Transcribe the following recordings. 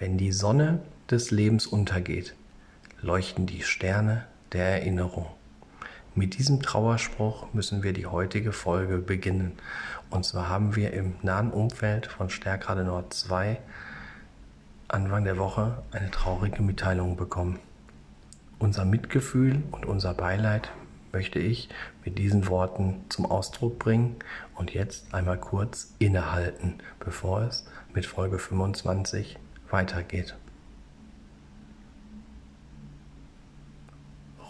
Wenn die Sonne des Lebens untergeht, leuchten die Sterne der Erinnerung. Mit diesem Trauerspruch müssen wir die heutige Folge beginnen. Und zwar haben wir im nahen Umfeld von Stärkrade Nord 2 Anfang der Woche eine traurige Mitteilung bekommen. Unser Mitgefühl und unser Beileid möchte ich mit diesen Worten zum Ausdruck bringen und jetzt einmal kurz innehalten, bevor es mit Folge 25 weitergeht.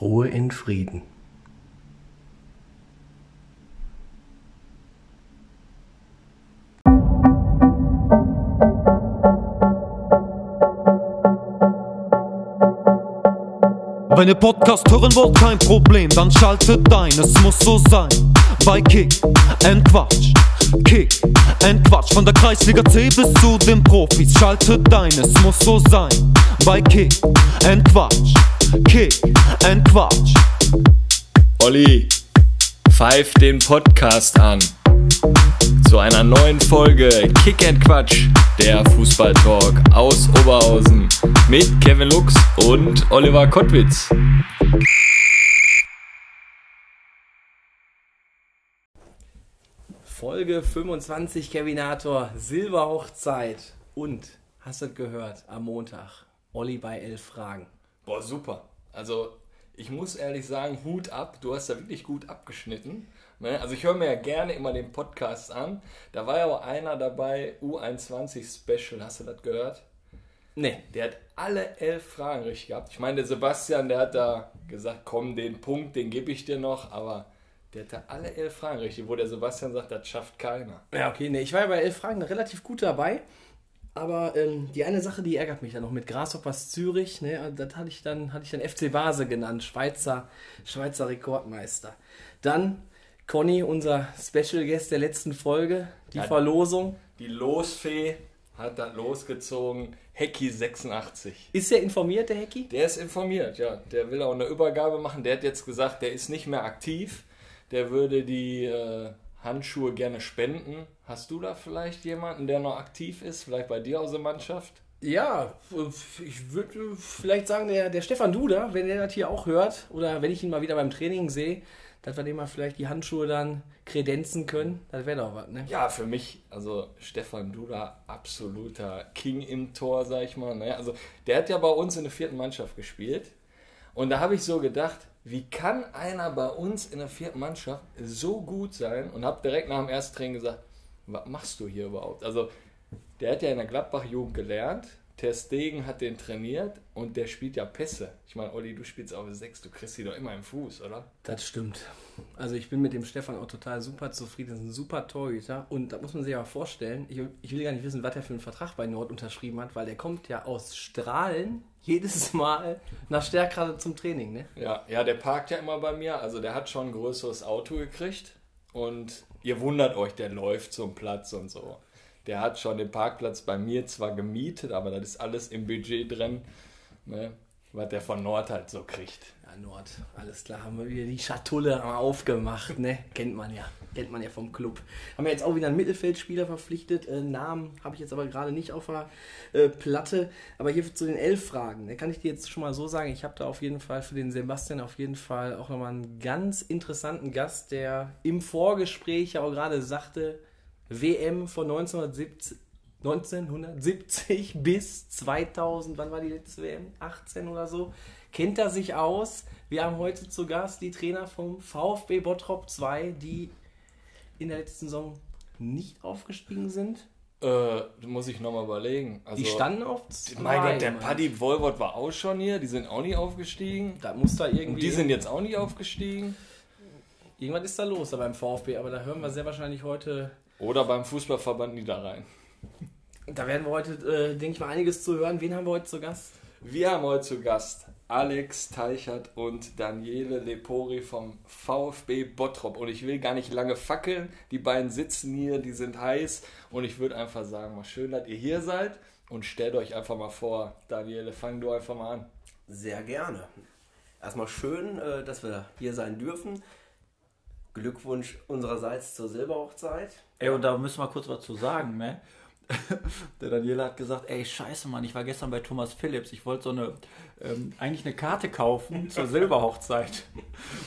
Ruhe in Frieden. Wenn ihr Podcast hören wollt, kein Problem, dann schaltet ein, es muss so sein. Bei Kick and Quatsch, Kick and Quatsch, von der Kreisliga C bis zu den Profis, schaltet ein, es muss so sein. Bei Kick and Quatsch, Kick and Quatsch. Olli, pfeif den Podcast an. Zu einer neuen Folge Kick and Quatsch, der Fußballtalk aus Oberhausen mit Kevin Lux und Oliver Kottwitz. Folge 25 Kevinator, Silberhochzeit. Und, hast du gehört, am Montag, Olli bei elf Fragen. Boah, super. Also, ich muss ehrlich sagen, Hut ab. Du hast da wirklich gut abgeschnitten. Ne? Also, ich höre mir ja gerne immer den Podcast an. Da war ja auch einer dabei, U21 Special. Hast du das gehört? Nee. Der hat alle elf Fragen richtig gehabt. Ich meine, der Sebastian, der hat da gesagt, komm, den Punkt, den gebe ich dir noch. Aber der hatte alle elf Fragen richtig, wo der Sebastian sagt, das schafft keiner. Ja, okay, nee, ich war ja bei elf Fragen relativ gut dabei. Aber ähm, die eine Sache, die ärgert mich dann noch mit Grasshoppers Zürich, ne, das hatte ich dann, hatte ich dann FC Base genannt, Schweizer, Schweizer Rekordmeister. Dann Conny, unser Special Guest der letzten Folge, die Ja. Verlosung. Die Losfee hat das losgezogen. Hecki 86. Ist er informiert, der Hecki? Der ist informiert, ja. Der will auch eine Übergabe machen. Der hat jetzt gesagt, der ist nicht mehr aktiv. Der würde die äh, Handschuhe gerne spenden. Hast du da vielleicht jemanden, der noch aktiv ist? Vielleicht bei dir aus der Mannschaft? Ja, ich würde vielleicht sagen, der, der Stefan Duda, wenn der das hier auch hört, oder wenn ich ihn mal wieder beim Training sehe, dass wir dem mal vielleicht die Handschuhe dann kredenzen können, das wäre doch was, ne? Ja, für mich, also Stefan Duda, absoluter King im Tor, sag ich mal. Ne? Also der hat ja bei uns in der vierten Mannschaft gespielt. Und da habe ich so gedacht, wie kann einer bei uns in der vierten Mannschaft so gut sein? Und habe direkt nach dem ersten Training gesagt, was machst du hier überhaupt? Also der hat ja in der Gladbach-Jugend gelernt. Ter Stegen hat den trainiert und der spielt ja Pässe. Ich meine, Olli, du spielst auf 6, du kriegst die doch immer im Fuß, oder? Das stimmt. Also ich bin mit dem Stefan auch total super zufrieden. Das ist ein super Torhüter. Und da muss man sich mal vorstellen, ich, ich will gar nicht wissen, was er für einen Vertrag bei Nord unterschrieben hat, weil der kommt ja aus Strahlen jedes Mal nach Stärkrade zum Training, ne? Ja, ja, der parkt ja immer bei mir. Also der hat schon ein größeres Auto gekriegt. Und ihr wundert euch, der läuft zum Platz und so. Der hat schon den Parkplatz bei mir zwar gemietet, aber das ist alles im Budget drin, ne, was der von Nord halt so kriegt. Ja, Nord, alles klar, haben wir wieder die Schatulle aufgemacht, ne? Kennt man ja, kennt man ja vom Club. Haben wir jetzt auch wieder einen Mittelfeldspieler verpflichtet. Äh, Namen habe ich jetzt aber gerade nicht auf der äh, Platte. Aber hier zu den elf Fragen, da kann ich dir jetzt schon mal so sagen, ich habe da auf jeden Fall für den Sebastian auf jeden Fall auch nochmal einen ganz interessanten Gast, der im Vorgespräch ja auch gerade sagte, WM von 1970, 1970 bis 2000, wann war die letzte WM? 18 oder so. Kennt er sich aus? Wir haben heute zu Gast die Trainer vom VfB Bottrop 2, die in der letzten Saison nicht aufgestiegen sind. Äh, muss ich nochmal überlegen. Also, Die standen auf zwei. Mein Gott, der. Paddy Wolwort war auch schon hier, die sind auch nie aufgestiegen. Da muss da Und irgendwie. die sind jetzt auch nie aufgestiegen. Irgendwas ist da los da beim VfB, aber da hören wir sehr wahrscheinlich heute. Oder beim Fußballverband Niederrhein. Da werden wir heute, äh, denke ich mal, einiges zu hören. Wen haben wir heute zu Gast? Wir haben heute zu Gast Alex Teichert und Daniele Lepori vom VfB Bottrop. Und ich will gar nicht lange fackeln. Die beiden sitzen hier, die sind heiß. Und ich würde einfach sagen, mal schön, dass ihr hier seid. Und stellt euch einfach mal vor. Daniele, fang du einfach mal an. Sehr gerne. Erstmal schön, äh, dass wir hier sein dürfen. Glückwunsch unsererseits zur Silberhochzeit. Ey, und da müssen wir kurz was zu sagen, ne? der Daniela hat gesagt, ey, scheiße, Mann, ich war gestern bei Thomas Phillips. Ich wollte so eine, ähm, eigentlich eine Karte kaufen zur Silberhochzeit.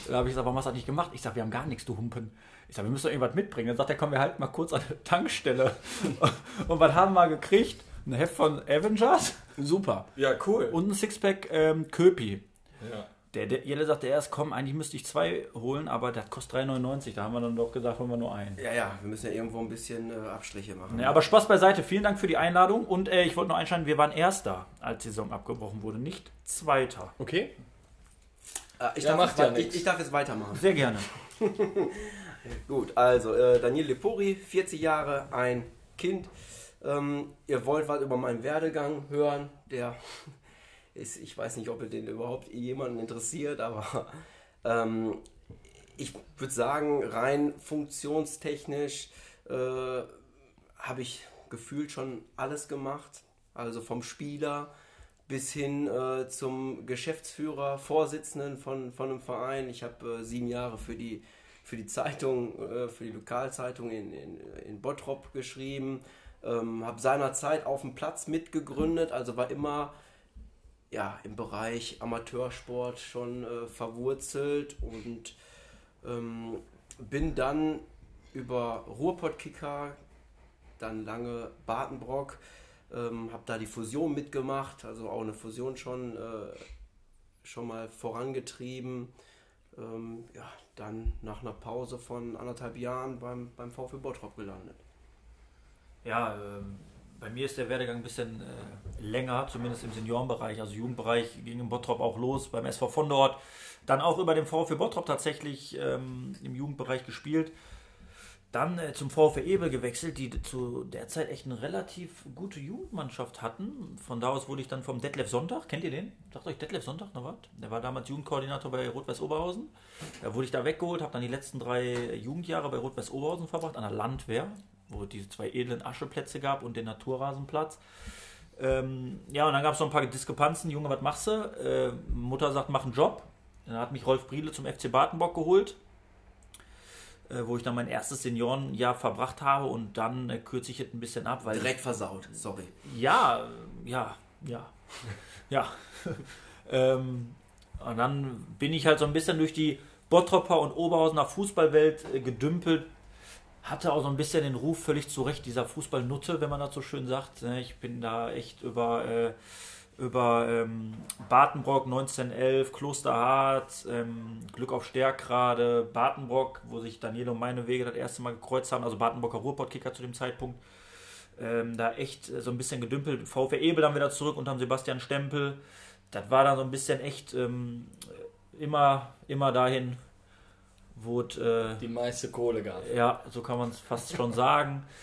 da habe ich gesagt, warum hast du das nicht gemacht? Ich sage, wir haben gar nichts, du Humpen. Ich sage, wir müssen doch irgendwas mitbringen. Dann sagt er, komm, wir halten mal kurz an der Tankstelle. Und was haben wir gekriegt? Ein Heft von Avengers Super. Ja, cool. und ein Sixpack ähm, Köpi. ja. Der, der Jelle sagte erst, komm, eigentlich müsste ich zwei holen, aber das kostet 3,99. Da haben wir dann doch gesagt, holen wir nur einen. Ja, ja, wir müssen ja irgendwo ein bisschen äh, Abstriche machen. Ja, aber Spaß beiseite. Vielen Dank für die Einladung. Und äh, ich wollte noch einschalten, wir waren Erster, als die Saison abgebrochen wurde, nicht Zweiter. Okay. Äh, ich, Ja, darf macht jetzt, ja wei- ich, nichts. ich darf jetzt weitermachen. Sehr gerne. Gut, also äh, Daniel Lepori, 40 Jahre, ein Kind. Ähm, ihr wollt was über meinen Werdegang hören, der ist, ich weiß nicht, ob ihr den überhaupt jemanden interessiert, aber ähm, ich würde sagen, rein funktionstechnisch äh, habe ich gefühlt schon alles gemacht. Also vom Spieler bis hin äh, zum Geschäftsführer, Vorsitzenden von, von einem Verein. Ich habe äh, sieben Jahre für die, für die Zeitung, äh, für die Lokalzeitung in, in, in Bottrop geschrieben. Ähm, habe seinerzeit auf dem Platz mitgegründet, also war immer ja, im Bereich Amateursport schon äh, verwurzelt und ähm, bin dann über Ruhrpottkicker, dann lange Badenbrock, ähm, habe da die Fusion mitgemacht, also auch eine Fusion schon, äh, schon mal vorangetrieben. Ähm, ja, dann nach einer Pause von anderthalb Jahren beim, beim VfB Bottrop gelandet. Ja, ähm, bei mir ist der Werdegang ein bisschen äh, länger, zumindest im Seniorenbereich. Also Jugendbereich ging im Bottrop auch los, beim SV von dort. Dann auch über den VfB Bottrop tatsächlich ähm, im Jugendbereich gespielt. Dann äh, zum VfB Ebel gewechselt, die zu der Zeit echt eine relativ gute Jugendmannschaft hatten. Von da aus wurde ich dann vom Detlef Sonntag, kennt ihr den? Sagt euch Detlef Sonntag noch was? Der war damals Jugendkoordinator bei Rot-Weiß Oberhausen. Da wurde ich da weggeholt, habe dann die letzten drei Jugendjahre bei Rot-Weiß Oberhausen verbracht, an der Landwehr, wo es diese zwei edlen Ascheplätze gab und den Naturrasenplatz. Ähm, ja, und dann gab es noch ein paar Diskrepanzen. Junge, was machst du? Äh, Mutter sagt, mach einen Job. Dann hat mich Rolf Briele zum FC Badenbock geholt, äh, wo ich dann mein erstes Seniorenjahr verbracht habe und dann äh, kürze ich es ein bisschen ab, weil Direkt versaut, sorry. ja, ja, ja, ja. ähm, und dann bin ich halt so ein bisschen durch die Bottropper und Oberhausener Fußballwelt äh, gedümpelt. Hatte auch so ein bisschen den Ruf völlig zu Recht dieser Fußballnutte, wenn man das so schön sagt. ne? Ich bin da echt über, äh, über ähm, Batenbrock 1911, Klosterhardt, ähm, Glück auf Stärkrade, Batenbrock, wo sich Daniel und meine Wege das erste Mal gekreuzt haben, also Badenbrocker Ruhrpottkicker zu dem Zeitpunkt ähm, da echt äh, so ein bisschen gedümpelt. VfR Ebel dann wieder zurück unter dem Sebastian Stempel. Das war dann so ein bisschen echt ähm, immer, immer dahin, wo es, äh, Die meiste Kohle gab. ja, so kann man es fast schon sagen.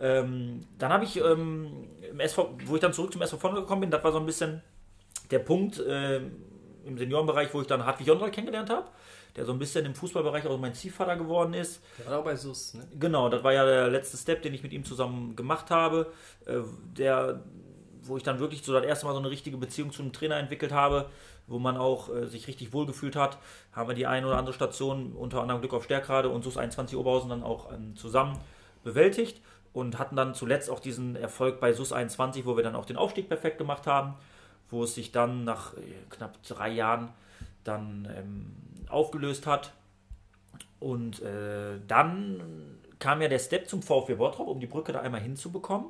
Ähm, dann habe ich, ähm, im SV, wo ich dann zurück zum SV Vondel gekommen bin, das war so ein bisschen der Punkt ähm, im Seniorenbereich, wo ich dann Hartwig Jondral kennengelernt habe, der so ein bisschen im Fußballbereich auch mein Ziehvater geworden ist. Der war auch bei SUS, ne? Genau, das war ja der letzte Step, den ich mit ihm zusammen gemacht habe. Äh, Der, wo ich dann wirklich so das erste Mal so eine richtige Beziehung zu einem Trainer entwickelt habe, wo man auch äh, sich richtig wohlgefühlt hat, haben wir die eine oder andere Station, unter anderem Glück auf Stärkrade und SUS 21 Oberhausen dann auch ähm, zusammen bewältigt und hatten dann zuletzt auch diesen Erfolg bei SUS 21, wo wir dann auch den Aufstieg perfekt gemacht haben, wo es sich dann nach äh, knapp drei Jahren dann ähm, aufgelöst hat. Und äh, dann kam ja der Step zum VfB Bottrop, um die Brücke da einmal hinzubekommen.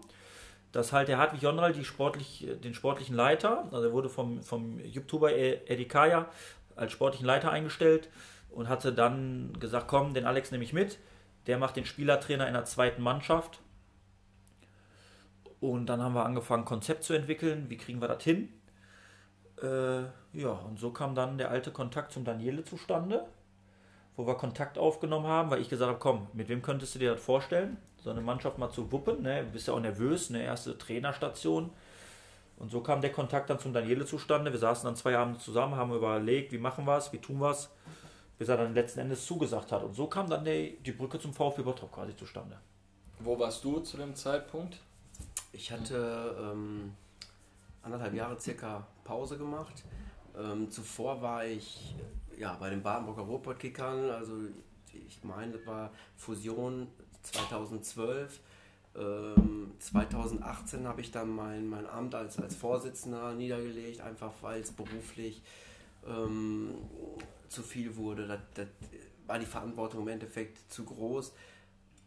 Dass halt der Hartwig Jondral die sportlich, den sportlichen Leiter, also er wurde vom, vom YouTuber Eddie Kaya als sportlichen Leiter eingestellt und hatte dann gesagt, komm, den Alex nehme ich mit. Der macht den Spielertrainer in der zweiten Mannschaft. Und dann haben wir angefangen, Konzept zu entwickeln. Wie kriegen wir das hin? Äh, ja, und so kam dann der alte Kontakt zum Daniele zustande, wo wir Kontakt aufgenommen haben, weil ich gesagt habe, komm, mit wem könntest du dir das vorstellen? So eine Mannschaft mal zu wuppen, ne? Du bist ja auch nervös, eine erste Trainerstation. Und so kam der Kontakt dann zum Daniele zustande. Wir saßen dann zwei Abende zusammen, haben überlegt, wie machen wir es, wie tun wir es, bis er dann letzten Endes zugesagt hat. Und so kam dann die, die Brücke zum VfB Bottrop quasi zustande. Wo warst du zu dem Zeitpunkt? Ich hatte ähm, anderthalb Jahre circa Pause gemacht. Ähm, zuvor war ich ja, bei den Badenburger Ruhrpottkickern, also ich meine, das war Fusion 2012. Ähm, 2018 habe ich dann mein, mein Amt als, als Vorsitzender niedergelegt, einfach weil es beruflich ähm, zu viel wurde. Das, das war die Verantwortung im Endeffekt zu groß.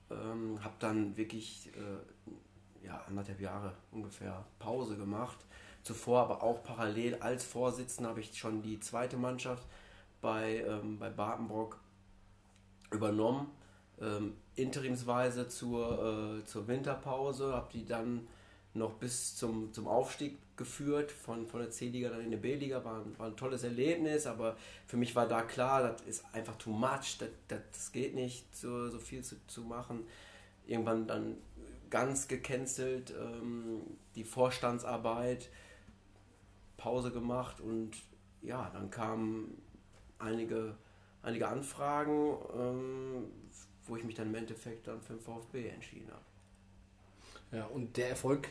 Ähm, habe dann wirklich äh, ja, anderthalb Jahre ungefähr Pause gemacht. Zuvor aber auch parallel als Vorsitzender habe ich schon die zweite Mannschaft bei, ähm, bei Badenbrock übernommen. Ähm, interimsweise zur, äh, zur Winterpause, habe die dann noch bis zum, zum Aufstieg geführt, von, von der C-Liga dann in die B-Liga, war, war ein tolles Erlebnis, aber für mich war da klar, das ist einfach too much, das, das, geht nicht, so, so viel zu, zu machen. Irgendwann dann ganz gecancelt, ähm, die Vorstandsarbeit, Pause gemacht und ja, dann kamen einige, einige Anfragen, ähm, wo ich mich dann im Endeffekt dann für den VfB entschieden habe. Ja, und der Erfolg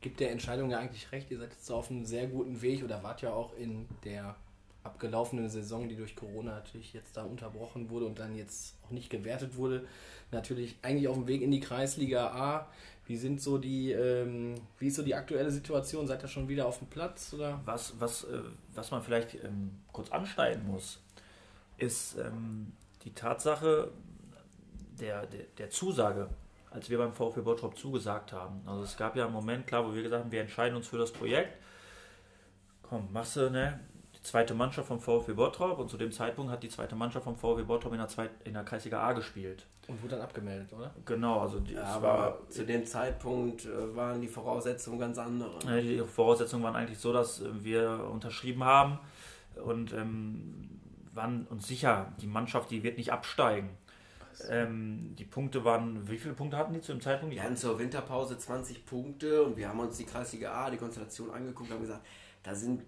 gibt der Entscheidung ja eigentlich recht. Ihr seid jetzt auf einem sehr guten Weg oder wart ja auch in der abgelaufenen Saison, die durch Corona natürlich jetzt da unterbrochen wurde und dann jetzt auch nicht gewertet wurde, natürlich eigentlich auf dem Weg in die Kreisliga A. Wie sind so die, ähm, wie ist so die aktuelle Situation? Seid ihr schon wieder auf dem Platz oder? Was, was, äh, was man vielleicht ähm, kurz anschneiden muss, ist ähm, die Tatsache der, der, der Zusage als wir beim VfB Bottrop zugesagt haben. Also es gab ja einen Moment, klar, wo wir gesagt haben, wir entscheiden uns für das Projekt. Komm, machst du, ne? Die zweite Mannschaft vom VfB Bottrop und zu dem Zeitpunkt hat die zweite Mannschaft vom VfB Bottrop in der, Zweit in der Kreisliga A gespielt. Und wurde dann abgemeldet, oder? Genau, also die, Ja, es aber war, zu dem Zeitpunkt äh, waren die Voraussetzungen ganz andere. die Voraussetzungen waren eigentlich so, dass äh, wir unterschrieben haben und ähm, waren uns sicher, die Mannschaft, die wird nicht absteigen. Ähm, die Punkte waren, wie viele Punkte hatten die zu dem Zeitpunkt? Wir hatten zur Winterpause 20 Punkte und wir haben uns die Kreisliga A, die Konstellation angeguckt und haben gesagt, da sind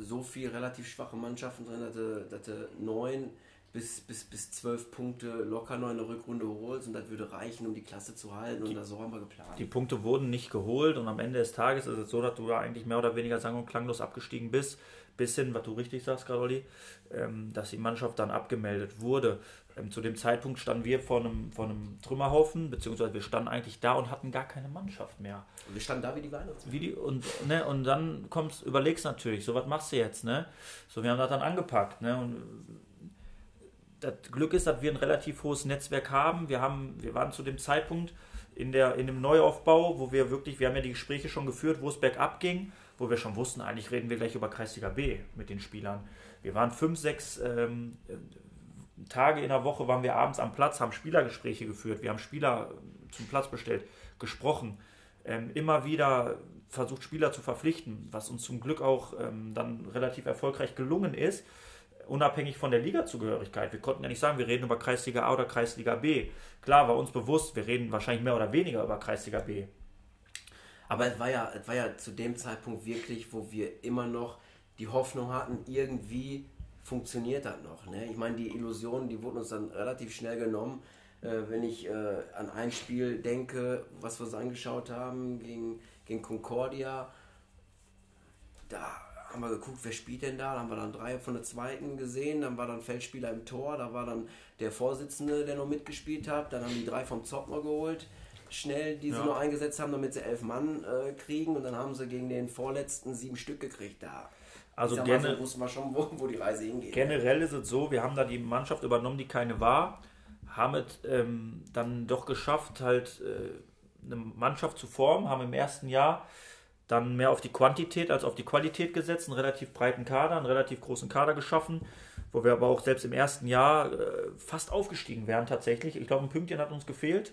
so viele relativ schwache Mannschaften drin, dass du, neun bis, bis, bis zwölf Punkte locker noch in der Rückrunde holst und das würde reichen, um die Klasse zu halten und das so haben wir geplant. Die Punkte wurden nicht geholt und am Ende des Tages ist es so, dass du da eigentlich mehr oder weniger sang- und klanglos abgestiegen bist. Bis hin, was du richtig sagst, Olli, ähm, dass die Mannschaft dann abgemeldet wurde. Ähm, zu dem Zeitpunkt standen wir vor einem, vor einem Trümmerhaufen, beziehungsweise wir standen eigentlich da und hatten gar keine Mannschaft mehr. Und wir standen da wie die Weihnachtsmänner. Wie die, und, ne, und dann kommst, überlegst natürlich, so was machst du jetzt, ne? So, wir haben das dann angepackt, ne? Und das Glück ist, dass wir ein relativ hohes Netzwerk haben. Wir haben, wir waren zu dem Zeitpunkt in der, in dem Neuaufbau, wo wir wirklich, wir haben ja die Gespräche schon geführt, wo es bergab ging, wo wir schon wussten, eigentlich reden wir gleich über Kreisliga B mit den Spielern. Wir waren fünf, sechs ähm, Tage in der Woche waren wir abends am Platz, haben Spielergespräche geführt, wir haben Spieler zum Platz bestellt, gesprochen, ähm, immer wieder versucht, Spieler zu verpflichten, was uns zum Glück auch ähm, dann relativ erfolgreich gelungen ist, unabhängig von der Ligazugehörigkeit. Wir konnten ja nicht sagen, wir reden über Kreisliga A oder Kreisliga B. Klar, war uns bewusst, wir reden wahrscheinlich mehr oder weniger über Kreisliga B. Aber es war, ja, es war ja zu dem Zeitpunkt wirklich, wo wir immer noch die Hoffnung hatten, irgendwie funktioniert das noch. Ne? Ich meine, die Illusionen, die wurden uns dann relativ schnell genommen. Äh, wenn ich äh, an ein Spiel denke, was wir uns angeschaut haben gegen, gegen Concordia, da haben wir geguckt, wer spielt denn da? Da haben wir dann drei von der zweiten gesehen, dann war dann Feldspieler im Tor, da war dann der Vorsitzende, der noch mitgespielt hat, dann haben die drei vom Zockner geholt, schnell, die sie Ja. noch eingesetzt haben, damit sie elf Mann äh, kriegen und dann haben sie gegen den vorletzten sieben Stück gekriegt. Da Also so, wussten wir schon, wo, wo die Reise hingeht. Generell ist es so, wir haben da die Mannschaft übernommen, die keine war, haben es ähm, dann doch geschafft, halt äh, eine Mannschaft zu formen, haben im ersten Jahr dann mehr auf die Quantität als auf die Qualität gesetzt, einen relativ breiten Kader, einen relativ großen Kader geschaffen, wo wir aber auch selbst im ersten Jahr äh, fast aufgestiegen wären tatsächlich. Ich glaube, ein Pünktchen hat uns gefehlt.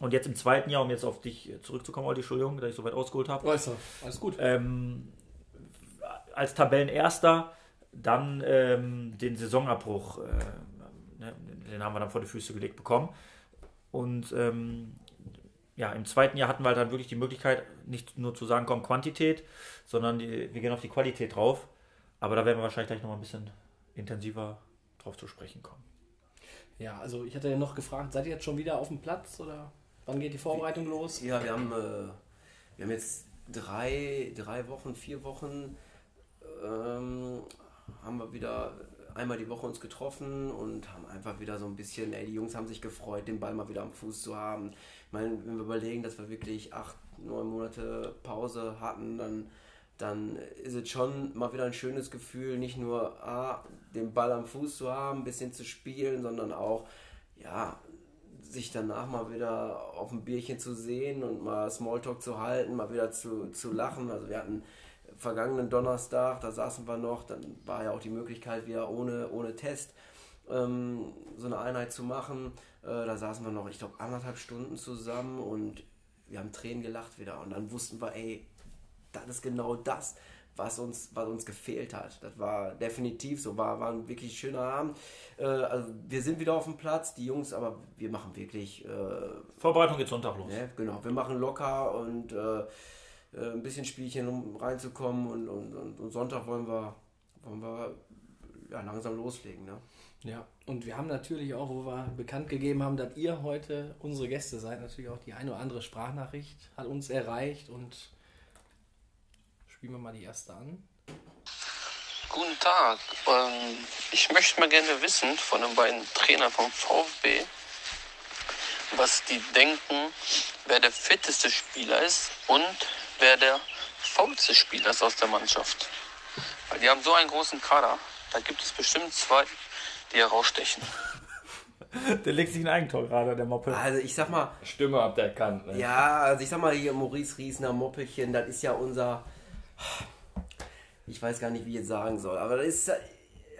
Und jetzt im zweiten Jahr, um jetzt auf dich zurückzukommen, Olli, Entschuldigung, dass ich so weit ausgeholt habe, Äußer, alles gut. ähm, als Tabellenerster dann ähm, den Saisonabbruch, äh, ne, den haben wir dann vor die Füße gelegt bekommen. Und ähm, ja, im zweiten Jahr hatten wir halt dann wirklich die Möglichkeit, nicht nur zu sagen, komm, Quantität, sondern die, wir gehen auf die Qualität drauf. Aber da werden wir wahrscheinlich gleich nochmal ein bisschen intensiver drauf zu sprechen kommen. Ja, also ich hatte ja noch gefragt, seid ihr jetzt schon wieder auf dem Platz oder wann geht die Vorbereitung los? Ja, wir haben, äh, wir haben jetzt drei, drei Wochen, vier Wochen ähm, haben wir wieder einmal die Woche uns getroffen und haben einfach wieder so ein bisschen, ey, die Jungs haben sich gefreut, den Ball mal wieder am Fuß zu haben. Ich meine, wenn wir überlegen, dass wir wirklich acht, neun Monate Pause hatten, dann, dann ist es schon mal wieder ein schönes Gefühl, nicht nur ah, den Ball am Fuß zu haben, ein bisschen zu spielen, sondern auch, ja, sich danach mal wieder auf ein Bierchen zu sehen und mal Smalltalk zu halten, mal wieder zu, zu lachen. Also wir hatten vergangenen Donnerstag, da saßen wir noch, dann war ja auch die Möglichkeit wieder ohne, ohne Test ähm, so eine Einheit zu machen. Äh, da saßen wir noch, ich glaube, anderthalb Stunden zusammen und wir haben Tränen gelacht wieder. Und dann wussten wir, ey, das ist genau das, was uns, was uns gefehlt hat. Das war definitiv so, war, war ein wirklich schöner Abend. Äh, also wir sind wieder auf dem Platz, die Jungs, aber wir machen wirklich. Äh, Vorbereitung geht Sonntag los. ne, genau, wir machen locker und äh, äh, ein bisschen Spielchen, um reinzukommen und, und, und, und Sonntag wollen wir, wollen wir ja, langsam loslegen. Ne? Ja, und wir haben natürlich auch, wo wir bekannt gegeben haben, dass ihr heute unsere Gäste seid, natürlich auch die eine oder andere Sprachnachricht hat uns erreicht und spielen wir mal die erste an. Guten Tag. Ähm, ich möchte mal gerne wissen von den beiden Trainern vom VfB, was die denken, wer der fitteste Spieler ist und wer der faulste Spieler ist aus der Mannschaft. Weil die haben so einen großen Kader. Da gibt es bestimmt zwei, die herausstechen. Der legt sich ein Eigentor gerade, der Moppel. Also ich sag mal, Stimme habt ihr erkannt. Ne? ja, also ich sag mal hier Maurice Riesner, Moppelchen, das ist ja unser, ich weiß gar nicht, wie ich jetzt sagen soll, aber das ist, äh,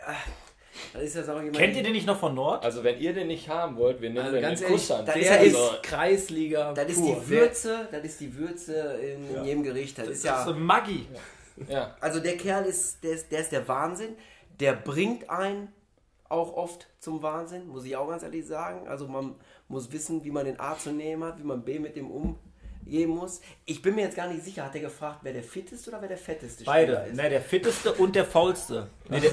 das ist ja, sag ich mal, Kennt ihr den nicht noch von Nord? Also wenn ihr den nicht haben wollt, wir nehmen Also den ganz ehrlich, das der ist- ist Kreisliga. Das ist pur. die Würze, das ist die Würze in, in jedem Gericht. Das ist Das ist so ja, ein Maggi. Ja, also der Kerl ist, der ist, der ist der Wahnsinn. Der bringt einen auch oft zum Wahnsinn, muss ich auch ganz ehrlich sagen. Also man muss wissen, wie man den A zu nehmen hat, wie man B mit dem umgehen muss. Ich bin mir jetzt gar nicht sicher, hat er gefragt, wer der fitteste oder wer der fetteste Beide. Spieler ist? Ne, der fitteste und der faulste. Nee, der,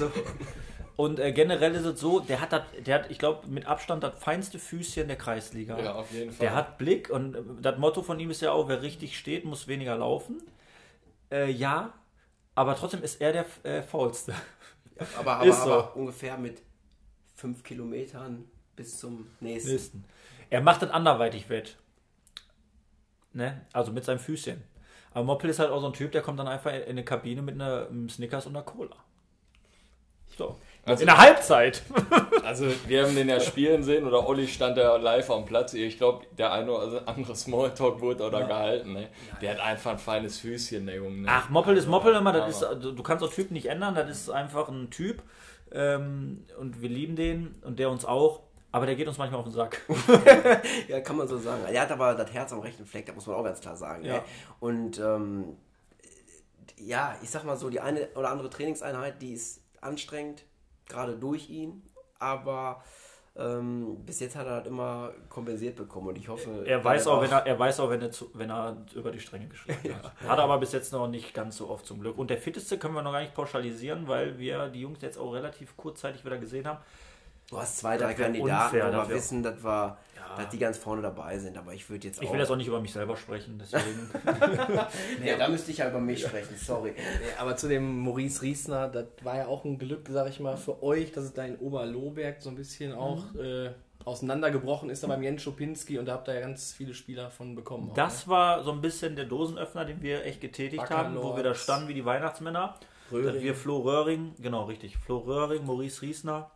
und äh, generell ist es so, der hat, das, der hat, ich glaube, mit Abstand das feinste Füßchen der Kreisliga. ja, auf jeden Fall. Der hat Blick und äh, das Motto von ihm ist ja auch, wer richtig steht, muss weniger laufen. Äh, ja, aber trotzdem ist er der äh, faulste. Aber, aber, so. aber ungefähr mit fünf Kilometern bis zum nächsten. Nächsten. Er macht das anderweitig wett. Ne? Also mit seinem Füßchen. Aber Moppel ist halt auch so ein Typ, der kommt dann einfach in eine Kabine mit einer, einem Snickers und einer Cola. So. Also- in der Halbzeit. Also wir haben den ja spielen sehen oder Olli stand da live am Platz. Ich glaube, der eine oder andere Smalltalk wurde oder gehalten. Ne? Der hat einfach ein feines Füßchen, der Junge. Ne? Ach, Moppel ist Moppel immer, das ist, Aber- also, du kannst auch Typen nicht ändern, das ist einfach ein Typ. Ähm, und wir lieben den und der uns auch. Aber der geht uns manchmal auf den Sack. Ja, kann man so sagen. Er hat aber das Herz am rechten Fleck, da muss man auch ganz klar sagen. Ja. Ne? Und ähm, ja, ich sag mal so, die eine oder andere Trainingseinheit, die ist anstrengend, gerade durch ihn, aber ähm, bis jetzt hat er das immer kompensiert bekommen und ich hoffe. Er weiß auch, wenn er, er weiß auch, wenn er, zu, wenn er über die Stränge geschlagen hat. Hat er aber bis jetzt noch nicht ganz so oft zum Glück. Und der fitteste können wir noch gar nicht pauschalisieren, weil wir die Jungs jetzt auch relativ kurzzeitig wieder gesehen haben. Du hast zwei, drei Kandidaten, unfair, wo das wir Ja. dass die ganz vorne dabei sind, aber ich würde jetzt Ich will jetzt auch nicht über mich selber sprechen, deswegen. Ja, da müsste ich ja über mich sprechen, sorry. Nee, aber zu dem Maurice Riesner, das war ja auch ein Glück, sag ich mal, für euch, dass es da in Oberlohberg so ein bisschen auch äh, auseinandergebrochen ist, da beim Jens Schopinski und da habt ihr ja ganz viele Spieler von bekommen. auch, Das war so ein bisschen der Dosenöffner, den wir echt getätigt haben, wo wir da standen wie die Weihnachtsmänner. Röhring. Wir Flo Röhring, genau richtig, Flo Röhring, Maurice Riesner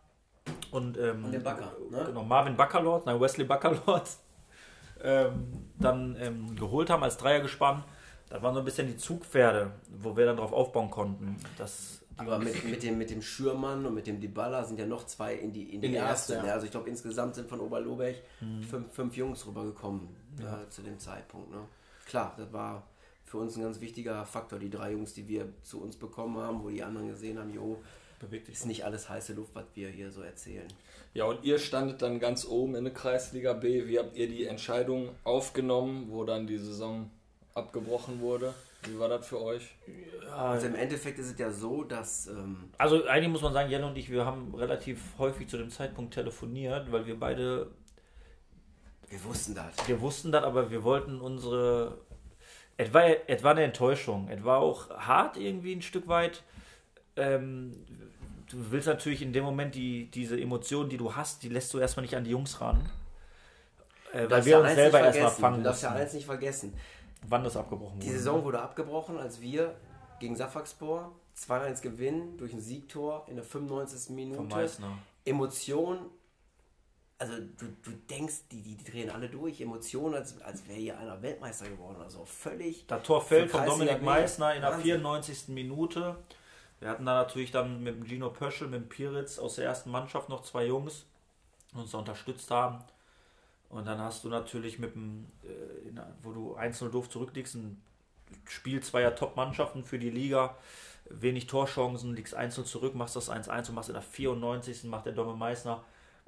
und, ähm, Und den Backer, ne? genau, Marvin Backerlord, nein, Wesley Backerlord, ähm, dann ähm, geholt haben als Dreier gespannt. Das waren so ein bisschen die Zugpferde, wo wir dann drauf aufbauen konnten. Das, Aber mit, mit, dem, mit dem Schürmann und mit dem Dybala sind ja noch zwei in die, in die, In die erste. erste, ne? ja. Also ich glaube insgesamt sind von Oberloberg Mhm. fünf, fünf Jungs rübergekommen äh, zu dem Zeitpunkt. Ne? Klar, das war für uns ein ganz wichtiger Faktor, die drei Jungs, die wir zu uns bekommen haben, wo die anderen gesehen haben, jo, bewegt sich ist nicht alles heiße Luft, was wir hier so erzählen. Ja, und ihr standet dann ganz oben in der Kreisliga B. Wie habt ihr die Entscheidung aufgenommen, wo dann die Saison abgebrochen wurde? Wie war das für euch? Also im Endeffekt ist es ja so, dass ähm, Also eigentlich muss man sagen, Jelle und ich, wir haben relativ häufig zu dem Zeitpunkt telefoniert, weil wir beide, wir wussten das. wir wussten das, aber wir wollten unsere, es war, es war eine Enttäuschung, es war auch hart irgendwie ein Stück weit. Ähm, du willst natürlich in dem Moment die, diese Emotionen, die du hast, die lässt du erstmal nicht an die Jungs ran. Äh, weil wir ja uns selber erstmal vergessen. fangen Du darfst ja eins nicht vergessen. wann das abgebrochen Die wurde. Saison wurde abgebrochen, als wir gegen Safakspor 2-1 gewinnen durch ein Siegtor in der 95. Von Minute. Meißner. Emotion, also du, du denkst, die, die, die drehen alle durch. Emotionen, als, als wäre hier einer Weltmeister geworden. Also völlig. Das Tor fällt von Dominik. Meissner in der Wahnsinn. 94. Minute. Wir hatten da natürlich dann mit dem Gino Pöschel, mit Piritz aus der ersten Mannschaft noch zwei Jungs, die uns da unterstützt haben. Und dann hast du natürlich mit dem, äh, wo du 1-0 doof zurückliegst, ein Spiel zweier Top-Mannschaften für die Liga, wenig Torchancen, liegst 1-0 zurück, machst das 1-1 und machst in der 94. macht der Domme Meißner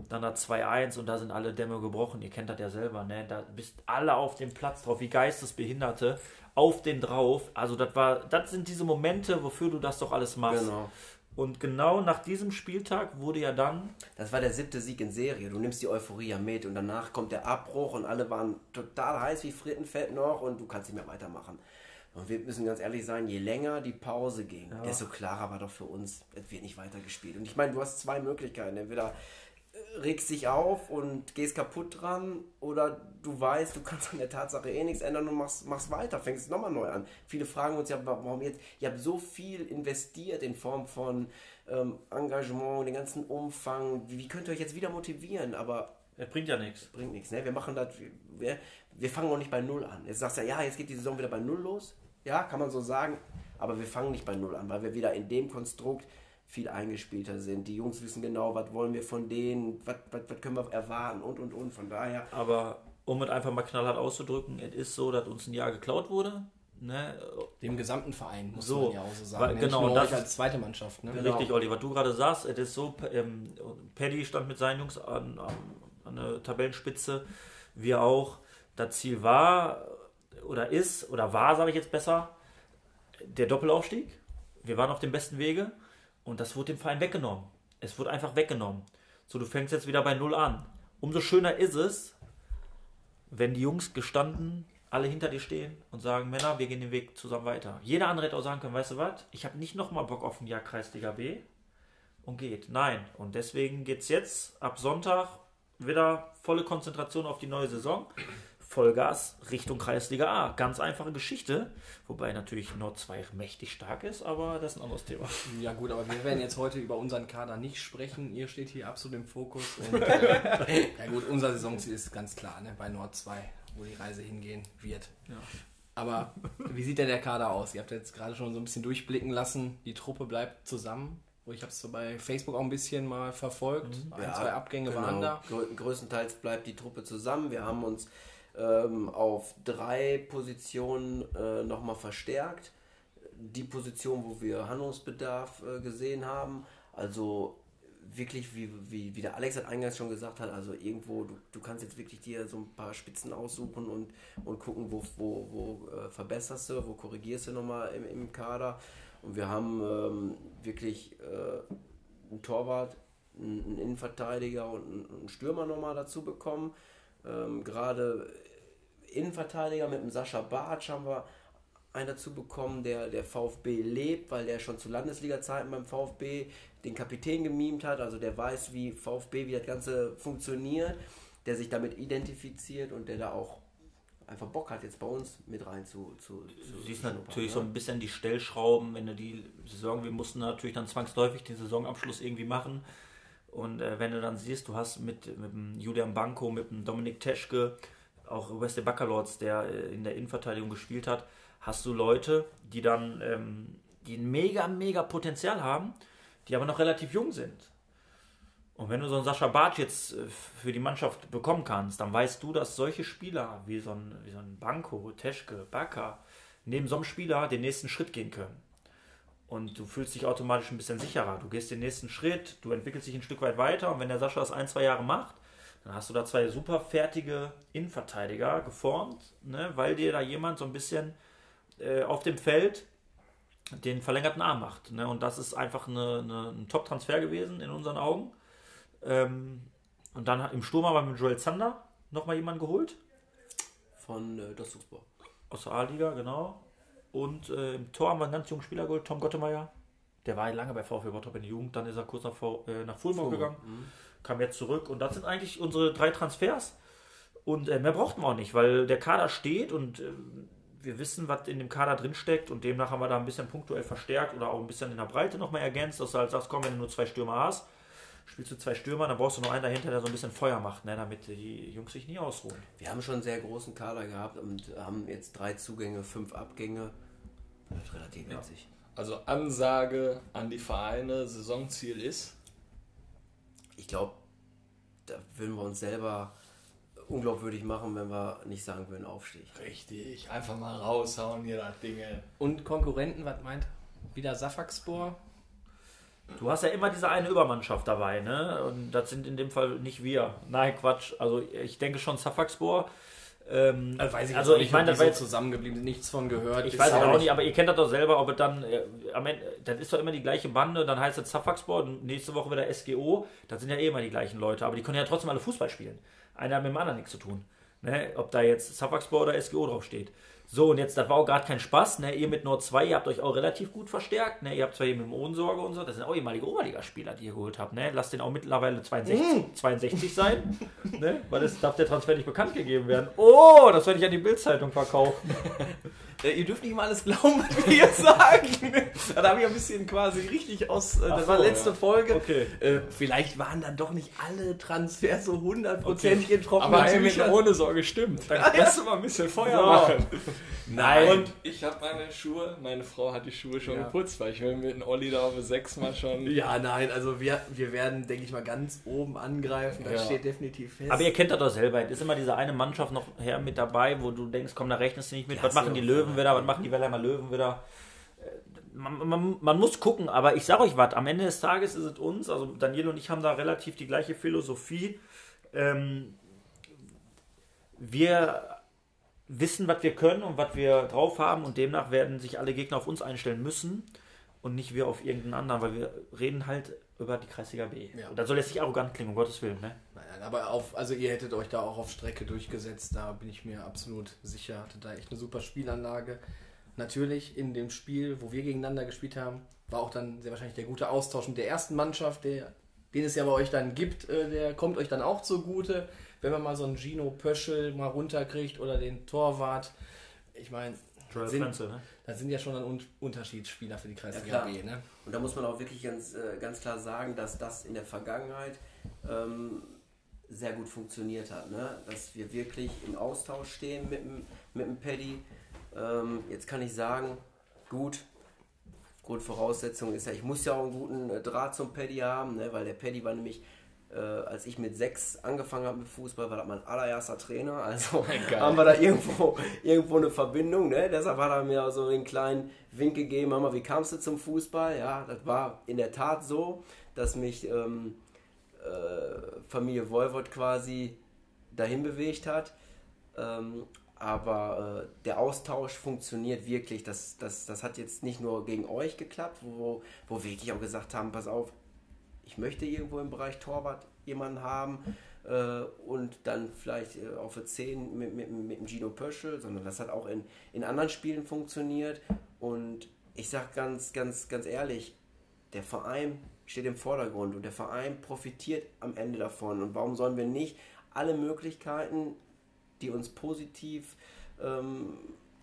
dann da 2-1 und da sind alle Dämme gebrochen. Ihr kennt das ja selber, ne? Da bist alle auf dem Platz drauf, wie Geistesbehinderte, auf den drauf. Also das war, das sind diese Momente, wofür du das doch alles machst. Genau. Und genau nach diesem Spieltag wurde ja dann, Das war der siebte Sieg in Serie. Du nimmst die Euphorie ja mit und danach kommt der Abbruch und alle waren total heiß wie Frittenfett noch und du kannst nicht mehr weitermachen. Und wir müssen ganz ehrlich sein, je länger die Pause ging, desto klarer war doch für uns, es wird nicht weitergespielt. Und ich meine, du hast zwei Möglichkeiten. Entweder regst dich auf und gehst kaputt dran oder du weißt, du kannst an der Tatsache eh nichts ändern und machst, machst weiter, fängst nochmal neu an. Viele fragen uns ja, warum jetzt, ihr habt so viel investiert in Form von ähm, Engagement, den ganzen Umfang, wie, wie könnt ihr euch jetzt wieder motivieren? Aber das bringt ja nichts. bringt nichts, ne? Wir machen das, wir, wir fangen auch nicht bei Null an. Jetzt sagst du, ja, jetzt geht die Saison wieder bei Null los. Ja, kann man so sagen, aber wir fangen nicht bei Null an, weil wir wieder in dem Konstrukt viel eingespielter sind. Die Jungs wissen genau, was wollen wir von denen, was, was, was können wir erwarten und und und. Von daher, Aber um es einfach mal knallhart auszudrücken, es ist so, dass uns ein Jahr geklaut wurde. Ne? Dem gesamten Verein, muss So, man ja auch so sagen. weil- ne? genau, Nicht nur das als zweite Mannschaft. Ne? Richtig, Olli, was du gerade sagst, es ist so, ähm, Paddy stand mit seinen Jungs an, an, an der Tabellenspitze, wir auch. Das Ziel war oder ist oder war, sage ich jetzt besser, der Doppelaufstieg. Wir waren auf dem besten Wege und das wurde dem Verein weggenommen. Es wurde einfach weggenommen. So, du fängst jetzt wieder bei Null an. Umso schöner ist es, wenn die Jungs gestanden alle hinter dir stehen und sagen, Männer, wir gehen den Weg zusammen weiter. Jeder andere hätte auch sagen können, weißt du was, ich habe nicht nochmal Bock auf ein Jahr Kreisliga B und geht. Nein. Und deswegen geht es jetzt ab Sonntag wieder volle Konzentration auf die neue Saison. Vollgas Richtung Kreisliga A. Ganz einfache Geschichte. Wobei natürlich Nord 2 mächtig stark ist, aber das ist ein anderes Thema. Ja gut, aber wir werden jetzt heute über unseren Kader nicht sprechen. Ihr steht hier absolut im Fokus. Und, äh, ja gut, unser Saisonziel ist ganz klar, ne? bei Nord 2, wo die Reise hingehen wird. Aber wie sieht denn der Kader aus? Ihr habt jetzt gerade schon so ein bisschen durchblicken lassen. Die Truppe bleibt zusammen. Ich habe es so bei Facebook auch ein bisschen mal verfolgt. Ein, zwei Abgänge waren da. Grö größtenteils bleibt die Truppe zusammen. Wir haben uns ähm, auf drei Positionen äh, nochmal verstärkt. Die Position, wo wir Handlungsbedarf äh, gesehen haben. Also wirklich, wie, wie, wie der Alex hat eingangs schon gesagt hat, also irgendwo, du, du kannst jetzt wirklich dir so ein paar Spitzen aussuchen und, und gucken, wo, wo, wo äh, verbesserst du, wo korrigierst du nochmal im, im Kader. Und wir haben ähm, wirklich äh, einen Torwart, einen Innenverteidiger und einen Stürmer nochmal dazu bekommen. Ähm, Gerade Innenverteidiger mit dem Sascha Bartsch haben wir einen dazu bekommen, der der VfB lebt, weil der schon zu Landesliga-Zeiten beim VfB den Kapitän gemimt hat. Also der weiß, wie VfB, wie das Ganze funktioniert, der sich damit identifiziert und der da auch einfach Bock hat, jetzt bei uns mit rein zu, zu, zu siehst natürlich ne? so ein bisschen die Stellschrauben, wenn du die Saison, wir mussten natürlich dann zwangsläufig den Saisonabschluss irgendwie machen. Und äh, wenn du dann siehst, du hast mit, mit dem Julian Banko, mit dem Dominik Teschke, auch Wesley Baccalords, der äh, in der Innenverteidigung gespielt hat, hast du Leute, die dann ähm, die ein mega, mega Potenzial haben, die aber noch relativ jung sind. Und wenn du so einen Sascha Bartsch jetzt äh, für die Mannschaft bekommen kannst, dann weißt du, dass solche Spieler wie so ein, wie so ein Banko, Teschke, Bakker neben so einem Spieler den nächsten Schritt gehen können. Und du fühlst dich automatisch ein bisschen sicherer. Du gehst den nächsten Schritt, du entwickelst dich ein Stück weit weiter und wenn der Sascha das ein, zwei Jahre macht, dann hast du da zwei super fertige Innenverteidiger geformt, ne, weil dir da jemand so ein bisschen äh, auf dem Feld den verlängerten Arm macht. Ne? Und das ist einfach eine, eine, ein Top-Transfer gewesen in unseren Augen. Ähm, und dann im Sturm haben wir mit Joel Zander nochmal jemanden geholt. Von äh. Aus der A-Liga, genau. Und äh, im Tor haben wir einen ganz jungen Spieler geholt, Tom Gottemeyer. Der war lange bei VfB Bottrop in der Jugend, dann ist er kurz nach, äh, nach Fulmau gegangen, kam jetzt zurück und das sind eigentlich unsere drei Transfers. Und äh, mehr brauchten wir auch nicht, weil der Kader steht und äh, wir wissen, was in dem Kader drin steckt und demnach haben wir da ein bisschen punktuell verstärkt oder auch ein bisschen in der Breite noch mal ergänzt, dass du halt sagst, komm, wenn du nur zwei Stürmer hast, spielst du zwei Stürmer, dann brauchst du noch einen dahinter, der so ein bisschen Feuer macht, ne, damit die Jungs sich nie ausruhen. Wir haben schon einen sehr großen Kader gehabt und haben jetzt drei Zugänge, fünf Abgänge. Das ist relativ witzig. Also Ansage an die Vereine, Saisonziel ist. Ich glaube, da würden wir uns selber unglaubwürdig machen, wenn wir nicht sagen würden Aufstieg. Richtig, einfach mal raushauen hier das Dinge. Und Konkurrenten, was meint? Wieder Safaxpor? Du hast ja immer diese eine Übermannschaft dabei, ne? Und das sind in dem Fall nicht wir. Nein, Quatsch. Also ich denke schon Safaxpor. Ähm, Also weiß ich also auch ich meine, das die war so jetzt zusammengeblieben sind, nichts von gehört. Ich weiß auch auch nicht, aber ihr kennt das doch selber, ob dann, äh, am Ende, das ist doch immer die gleiche Bande, dann heißt es Zafaxpor und nächste Woche wieder SGO, das sind ja eh immer die gleichen Leute, aber die können ja trotzdem alle Fußball spielen. Einer hat mit dem anderen nichts zu tun. Ne? Ob da jetzt Zafaxpor oder SGO draufsteht. So, und jetzt, das war auch gerade kein Spaß, ne? Ihr mit nur zwei, ihr habt euch auch relativ gut verstärkt, ne? Ihr habt zwar hier mit dem Ohnsorge und so, das sind auch ehemalige Oberligaspieler, die ihr geholt habt, ne? Lasst den auch mittlerweile 62, 62 sein, ne? Weil es darf der Transfer nicht bekannt gegeben werden. Oh, das werde ich an die Bildzeitung verkaufen. Äh, ihr dürft nicht mal alles glauben, was wir hier sagen. da habe ich ein bisschen quasi richtig aus. Äh, das Ach war so, letzte ja. Folge. Okay. Äh, vielleicht waren dann doch nicht alle Transfers so hundertprozentig in trockenen Aber Tüchern. ohne Sorge stimmt. Dann lass mal ein bisschen Feuer So. machen. Nein. Und ich habe meine Schuhe, meine Frau hat die Schuhe schon Ja. geputzt, weil ich will mit dem Olli da auf sechs Mal schon. Ja, nein, also wir, wir werden, denke ich mal, ganz oben angreifen. Das Ja. steht definitiv fest. Aber ihr kennt das doch selber. Es ist immer diese eine Mannschaft noch her mit dabei, wo du denkst, komm, da rechnest du nicht mit. Ja, was machen die ja Löwen wieder? Was machen die Wellheimer Löwen wieder? Äh, Man, man, man muss gucken, aber ich sage euch was, am Ende des Tages ist es uns, also Daniel und ich haben da relativ die gleiche Philosophie. Ähm, wir wissen, was wir können und was wir drauf haben und demnach werden sich alle Gegner auf uns einstellen müssen und nicht wir auf irgendeinen anderen, weil wir reden halt über die Kreisliga B. Ja. Und da soll jetzt nicht arrogant klingen, um Gottes Willen, ne? Nein, nein, aber auf, also ihr hättet euch da auch auf Strecke durchgesetzt, da bin ich mir absolut sicher. Hattet da echt eine super Spielanlage. Natürlich in dem Spiel, wo wir gegeneinander gespielt haben, war auch dann sehr wahrscheinlich der gute Austausch mit der ersten Mannschaft, der, den es ja bei euch dann gibt, äh, der kommt euch dann auch zugute, wenn man mal so einen Gino Pöschel mal runterkriegt oder den Torwart. Ich meine, Joel sind, Frenzel, ne? Das sind ja schon dann Un Unterschiedsspieler für die Kreisliga. B, ne? Und da muss man auch wirklich ganz, äh, ganz klar sagen, dass das in der Vergangenheit ähm, sehr gut funktioniert hat. Ne? Dass wir wirklich im Austausch stehen mit dem, mit dem Paddy. Ähm, jetzt kann ich sagen, gut, Grundvoraussetzung ist ja, ich muss ja auch einen guten äh, Draht zum Paddy haben, ne? weil der Paddy war nämlich, äh, als ich mit sechs angefangen habe mit Fußball, war das mein allererster Trainer. Also Geil. haben wir da irgendwo, irgendwo eine Verbindung. Ne? Deshalb hat er mir so einen kleinen Wink gegeben, Mama, wie kamst du zum Fußball? Ja, das war in der Tat so, dass mich ähm, äh, Familie Wolwort quasi dahin bewegt hat. Ähm, aber äh, der Austausch funktioniert wirklich. Das, das, das hat jetzt nicht nur gegen euch geklappt, wo, wo wir wirklich auch gesagt haben, pass auf, ich möchte irgendwo im Bereich Torwart jemanden haben äh, und dann vielleicht äh, auf der 10 mit, mit, mit dem Gino Pöschel, sondern das hat auch in, in anderen Spielen funktioniert. Und ich sage ganz, ganz, ganz ehrlich, der Verein steht im Vordergrund und der Verein profitiert am Ende davon. Und warum sollen wir nicht alle Möglichkeiten, die uns positiv ähm,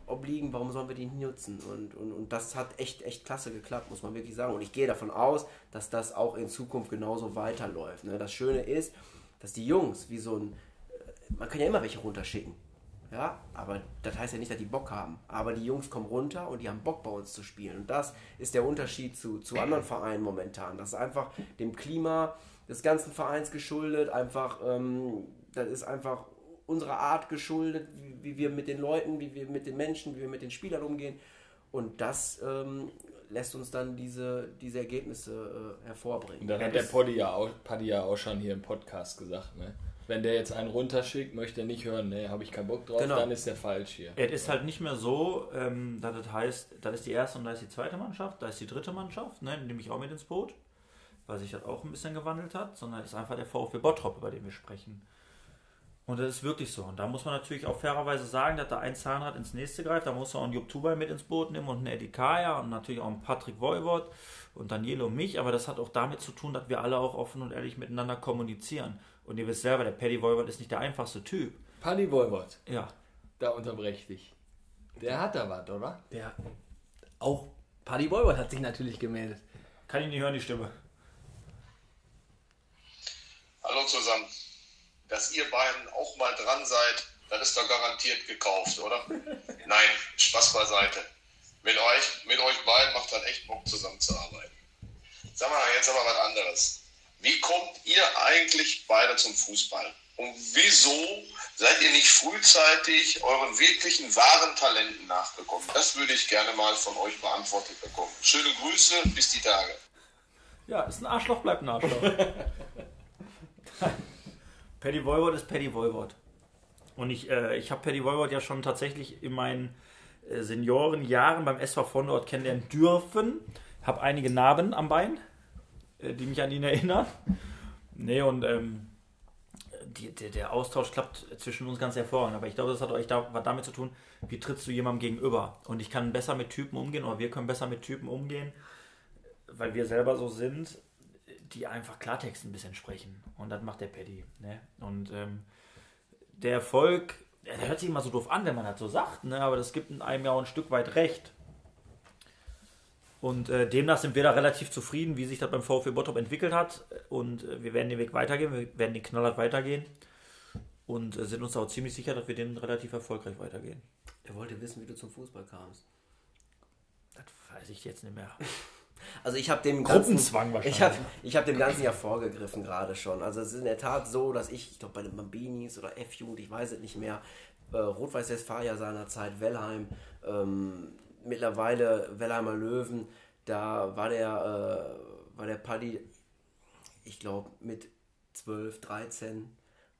obliegen, warum sollen wir die nicht nutzen? Und, und, und das hat echt, echt klasse geklappt, muss man wirklich sagen. Und ich gehe davon aus, dass das auch in Zukunft genauso weiterläuft. Ne? Das Schöne ist, dass die Jungs, wie so ein, äh, man kann ja immer welche runterschicken. Ja, aber das heißt ja nicht, dass die Bock haben. Aber die Jungs kommen runter und die haben Bock bei uns zu spielen. Und das ist der Unterschied zu, zu anderen Vereinen momentan. Das ist einfach dem Klima des ganzen Vereins geschuldet. Einfach, ähm, das ist einfach unserer Art geschuldet, wie, wie wir mit den Leuten, wie wir mit den Menschen, wie wir mit den Spielern umgehen. Und das ähm, lässt uns dann diese, diese Ergebnisse äh, hervorbringen. Und dann hat der Poddy ja, auch, Paddy ja auch schon hier im Podcast gesagt, ne? Wenn der jetzt einen runterschickt, möchte er nicht hören, ne, habe ich keinen Bock drauf, Genau. dann ist der falsch hier. Es ist halt nicht mehr so, ähm, dass das heißt, das ist die erste und da ist die zweite Mannschaft, da ist die dritte Mannschaft, ne, die nehme ich auch mit ins Boot, weil sich das auch ein bisschen gewandelt hat, sondern es ist einfach der VfB Bottrop, über den wir sprechen. Und das ist wirklich so. Und da muss man natürlich auch fairerweise sagen, dass da ein Zahnrad ins nächste greift. Da muss man auch einen Jupp Tubai mit ins Boot nehmen und einen Eddie Kaya und natürlich auch einen Patrick Voivod und Daniele und mich. Aber das hat auch damit zu tun, dass wir alle auch offen und ehrlich miteinander kommunizieren. Und ihr wisst selber, der Paddy Voivod ist nicht der einfachste Typ. Paddy Wolwort, Ja. da unterbreche dich. Der hat da was, oder? Der auch Paddy Boybot hat sich natürlich gemeldet. Kann ich nicht hören, die Stimme. Hallo zusammen. Dass ihr beiden auch mal dran seid, das ist doch garantiert gekauft, oder? Nein, Spaß beiseite. Mit euch, mit euch beiden macht das echt Bock zusammenzuarbeiten. Sag mal jetzt aber was anderes. Wie kommt ihr eigentlich beide zum Fußball? Und wieso seid ihr nicht frühzeitig euren wirklichen wahren Talenten nachgekommen? Das würde ich gerne mal von euch beantwortet bekommen. Schöne Grüße, bis die Tage. Ja, ist ein Arschloch, bleibt ein Arschloch. Paddy Voivod ist Paddy Voivod. Und ich, äh, ich habe Paddy Voivod ja schon tatsächlich in meinen äh, Seniorenjahren beim SV von dort kennenlernen dürfen. Habe einige Narben am Bein, äh, die mich an ihn erinnern. Nee, und ähm, die, der, der Austausch klappt zwischen uns ganz hervorragend. Aber ich glaube, das hat euch da, was damit zu tun, wie trittst du jemandem gegenüber. Und ich kann besser mit Typen umgehen, oder wir können besser mit Typen umgehen, weil wir selber so sind, die einfach Klartext ein bisschen sprechen. Und das macht der Paddy. Ne? Und ähm, der Erfolg, der hört sich immer so doof an, wenn man das so sagt, ne? aber das gibt einem ja auch ein Stück weit recht. Und äh, demnach sind wir da relativ zufrieden, wie sich das beim VfB Bottrop entwickelt hat. Und äh, wir werden den Weg weitergehen, wir werden den knallhart weitergehen. Und äh, sind uns auch ziemlich sicher, dass wir den relativ erfolgreich weitergehen. Er wollte wissen, wie du zum Fußball kamst. Das weiß ich jetzt nicht mehr. Also ich habe dem Gruppenzwang ganzen, wahrscheinlich. Ich habe ich hab dem Ganzen ja vorgegriffen gerade schon. Also es ist in der Tat so, dass ich, ich glaube bei den Bambinis oder F-Jugend, ich weiß es nicht mehr, äh, Rot-Weiß Westfalia seinerzeit, Wellheim, ähm, mittlerweile Wellheimer Löwen, da war der, äh, war der Paddy, ich glaube mit 12, 13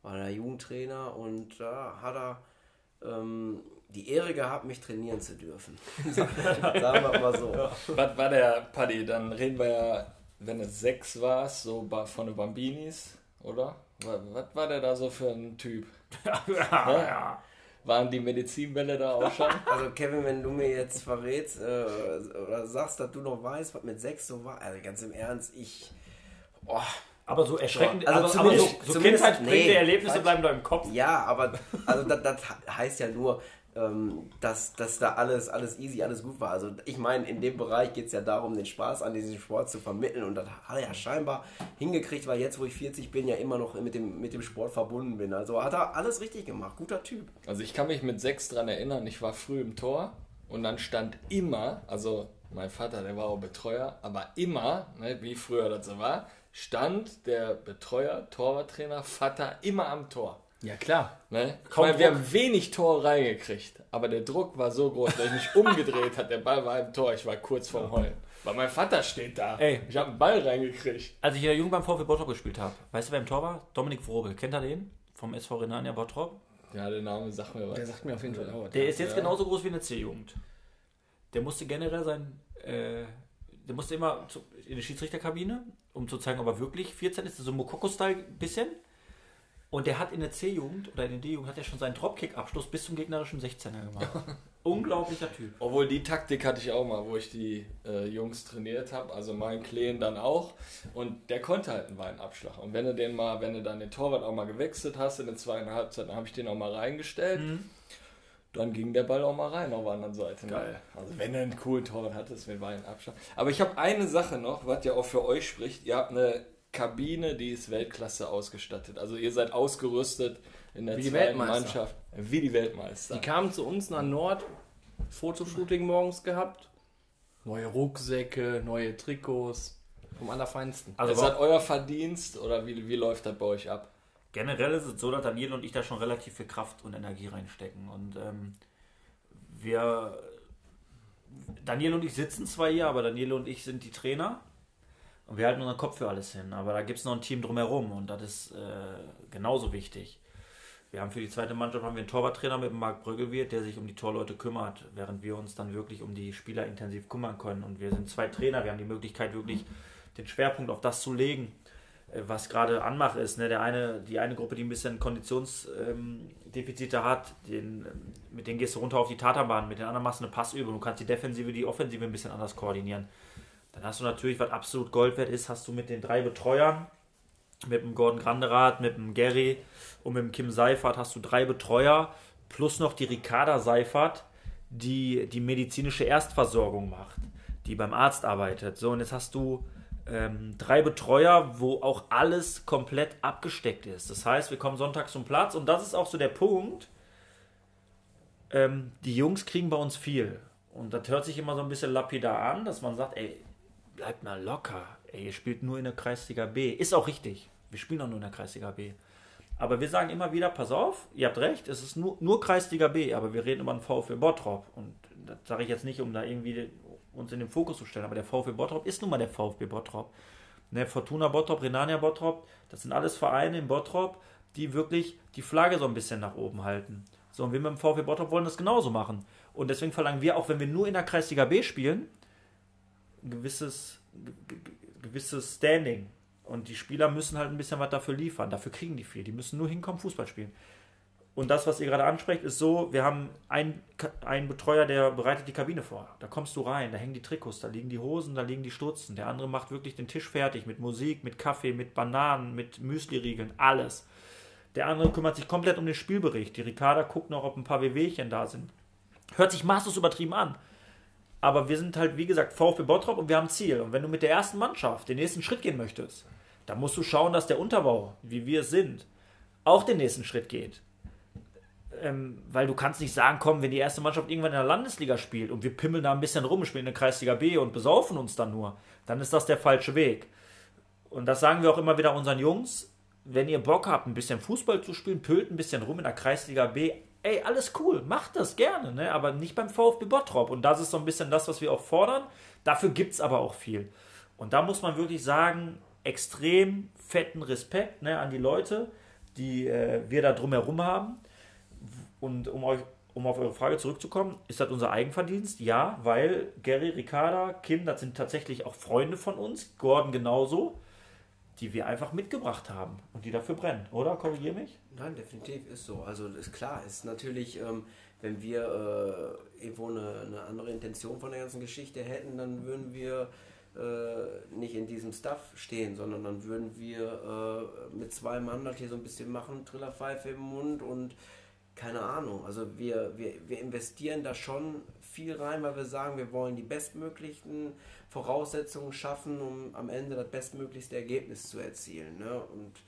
war er Jugendtrainer und da hat er ähm, die Ehre gehabt, mich trainieren zu dürfen. Sagen wir mal so. Was war der Paddy? Dann reden wir ja, wenn es sechs war, so von den Bambinis, oder? Was, was war der da so für ein Typ? ja, ja. Waren die Medizinbälle da auch schon? Also Kevin, wenn du mir jetzt verrätst äh, oder sagst, dass du noch weißt, was mit sechs so war, also ganz im Ernst, ich... Oh, Aber so erschreckend, Also aber, aber zumindest- so, so zumindest- kindheitsprägende nee, Erlebnisse falsch. bleiben da im Kopf. ja, aber also das, das heißt ja nur, ähm, dass, dass da alles, alles easy, alles gut war. Also ich meine, in dem Bereich geht es ja darum, den Spaß an diesem Sport zu vermitteln und das hat er ja scheinbar hingekriegt, weil jetzt, wo ich 40 bin, ja immer noch mit dem, mit dem Sport verbunden bin. Also hat er alles richtig gemacht, guter Typ. Also ich kann mich mit sechs dran erinnern, ich war früh im Tor und dann stand immer, also mein Vater, der war auch Betreuer, aber immer, ne, wie früher das so war, stand der Betreuer, Torwarttrainer, Vater immer am Tor. Ja, klar. Ne? Ich Kaum meine, wir haben wenig Tore reingekriegt, aber der Druck war so groß, dass ich mich umgedreht hat. Der Ball war im Tor, ich war kurz vorm Heulen. Weil mein Vater steht da. Ey. Ich habe einen Ball reingekriegt. Als ich in der Jugend beim VfB Bottrop gespielt habe, weißt du, wer im Tor war? Dominik Wrobel. Kennt ihr den? Vom SV Renania Bottrop. Ja, der Name sagt mir was. Der sagt mir auf jeden Fall auch. was. Der ist jetzt Ja. genauso groß wie eine C-Jugend. Der musste generell sein, äh, der musste immer zu, in die Schiedsrichterkabine, um zu zeigen, ob er wirklich 14 ist, so ein Mokoko-Style bisschen. Und der hat in der C-Jugend oder in der D-Jugend hat er schon seinen Dropkick-Abschluss bis zum gegnerischen 16er gemacht. Unglaublicher Typ. Obwohl die Taktik hatte ich auch mal, wo ich die äh, Jungs trainiert habe, also meinen Kleen dann auch. Und der konnte halt einen Weinabschlag. Und wenn du den mal, wenn du dann den Torwart auch mal gewechselt hast in der zweiten Halbzeit, dann habe ich den auch mal reingestellt. Dann ging der Ball auch mal rein auf der anderen Seite. ne? Geil. Also wenn du einen coolen Torwart hattest mit Weinabschlag. Aber ich habe eine Sache noch, was ja auch für euch spricht. Ihr habt eine Kabine, die ist Weltklasse ausgestattet. Also ihr seid ausgerüstet in der Wie zweiten. Mannschaft. Wie die Weltmeister. Die kamen zu uns nach Nord, Fotoshooting morgens gehabt. Neue Rucksäcke, neue Trikots. Vom Allerfeinsten. Also ist das euer Verdienst oder wie, wie läuft das bei euch ab? Generell ist es so, dass Daniel und ich da schon relativ viel Kraft und Energie reinstecken. Und ähm, wir, Daniel und ich sitzen zwar hier, aber Daniel und ich sind die Trainer. Und wir halten unseren Kopf für alles hin. Aber da gibt es noch ein Team drumherum und das ist äh, genauso wichtig. Wir haben für die zweite Mannschaft haben wir einen Torwarttrainer mit Marc Brüggelwirt, der sich um die Torleute kümmert, während wir uns dann wirklich um die Spieler intensiv kümmern können. Und wir sind zwei Trainer, wir haben die Möglichkeit, wirklich den Schwerpunkt auf das zu legen, was gerade Anmach ist. Ne? Der eine, die eine Gruppe, die ein bisschen Konditionsdefizite ähm, hat, den, ähm, mit denen gehst du runter auf die Taterbahn, mit den anderen machst du eine Passübung. Du kannst die Defensive, die Offensive ein bisschen anders koordinieren. Dann hast du natürlich, was absolut Gold wert ist, hast du mit den drei Betreuern, mit dem Gordon Granderath, mit dem Gary und mit dem Kim Seifert, hast du drei Betreuer, plus noch die Ricarda Seifert, die die medizinische Erstversorgung macht, die beim Arzt arbeitet. So, und jetzt hast du ähm, drei Betreuer, wo auch alles komplett abgesteckt ist. Das heißt, wir kommen sonntags zum Platz und das ist auch so der Punkt. Ähm, die Jungs kriegen bei uns viel. Und das hört sich immer so ein bisschen lapidar an, dass man sagt, ey, bleibt mal locker. Ey, ihr spielt nur in der Kreisliga B. Ist auch richtig. Wir spielen auch nur in der Kreisliga B. Aber wir sagen immer wieder, pass auf, ihr habt recht, es ist nur, nur Kreisliga B, aber wir reden über den VfL Bottrop. Und das sage ich jetzt nicht, um da irgendwie uns in den Fokus zu stellen, aber der VfB Bottrop ist nun mal der VfB Bottrop. Ne, Fortuna Bottrop, Renania Bottrop, das sind alles Vereine in Bottrop, die wirklich die Flagge so ein bisschen nach oben halten. So, und wir mit dem VfB Bottrop wollen das genauso machen. Und deswegen verlangen wir auch, wenn wir nur in der Kreisliga B spielen, ein gewisses, gewisses Standing. Und die Spieler müssen halt ein bisschen was dafür liefern. Dafür kriegen die viel. Die müssen nur hinkommen, Fußball spielen. Und das, was ihr gerade ansprecht, ist so, wir haben einen, einen Betreuer, der bereitet die Kabine vor. Da kommst du rein, da hängen die Trikots, da liegen die Hosen, da liegen die Stutzen. Der andere macht wirklich den Tisch fertig mit Musik, mit Kaffee, mit Bananen, mit Müsli-Riegeln, alles. Der andere kümmert sich komplett um den Spielbericht. Die Ricarda guckt noch, ob ein paar WWchen da sind. Hört sich maßlos übertrieben an. Aber wir sind halt, wie gesagt, VfB Bottrop und wir haben Ziel. Und wenn du mit der ersten Mannschaft den nächsten Schritt gehen möchtest, dann musst du schauen, dass der Unterbau, wie wir es sind, auch den nächsten Schritt geht ähm, weil du kannst nicht sagen, komm, wenn die erste Mannschaft irgendwann in der Landesliga spielt und wir pimmeln da ein bisschen rum, spielen in der Kreisliga B und besaufen uns dann nur, dann ist das der falsche Weg. Und das sagen wir auch immer wieder unseren Jungs, wenn ihr Bock habt, ein bisschen Fußball zu spielen, pölt ein bisschen rum in der Kreisliga B, ey, alles cool, macht das gerne, ne? aber nicht beim VfB Bottrop. Und das ist so ein bisschen das, was wir auch fordern. Dafür gibt es aber auch viel. Und da muss man wirklich sagen, extrem fetten Respekt ne, an die Leute, die äh, wir da drumherum haben. Und um, euch, um auf eure Frage zurückzukommen, ist das unser Eigenverdienst? Ja, weil Gary, Ricarda, Kim, das sind tatsächlich auch Freunde von uns, Gordon genauso, die wir einfach mitgebracht haben und die dafür brennen, oder? Korrigiere mich? Nein, definitiv ist so. Also ist klar, ist natürlich, ähm, wenn wir äh, irgendwo eine, eine, andere Intention von der ganzen Geschichte hätten, dann würden wir äh, nicht in diesem Stuff stehen, sondern dann würden wir äh, mit zwei Mann das hier so ein bisschen machen, Trillerpfeife im Mund und keine Ahnung. Also wir, wir, wir investieren da schon viel rein, weil wir sagen, wir wollen die bestmöglichen Voraussetzungen schaffen, um am Ende das bestmöglichste Ergebnis zu erzielen. Ne? Und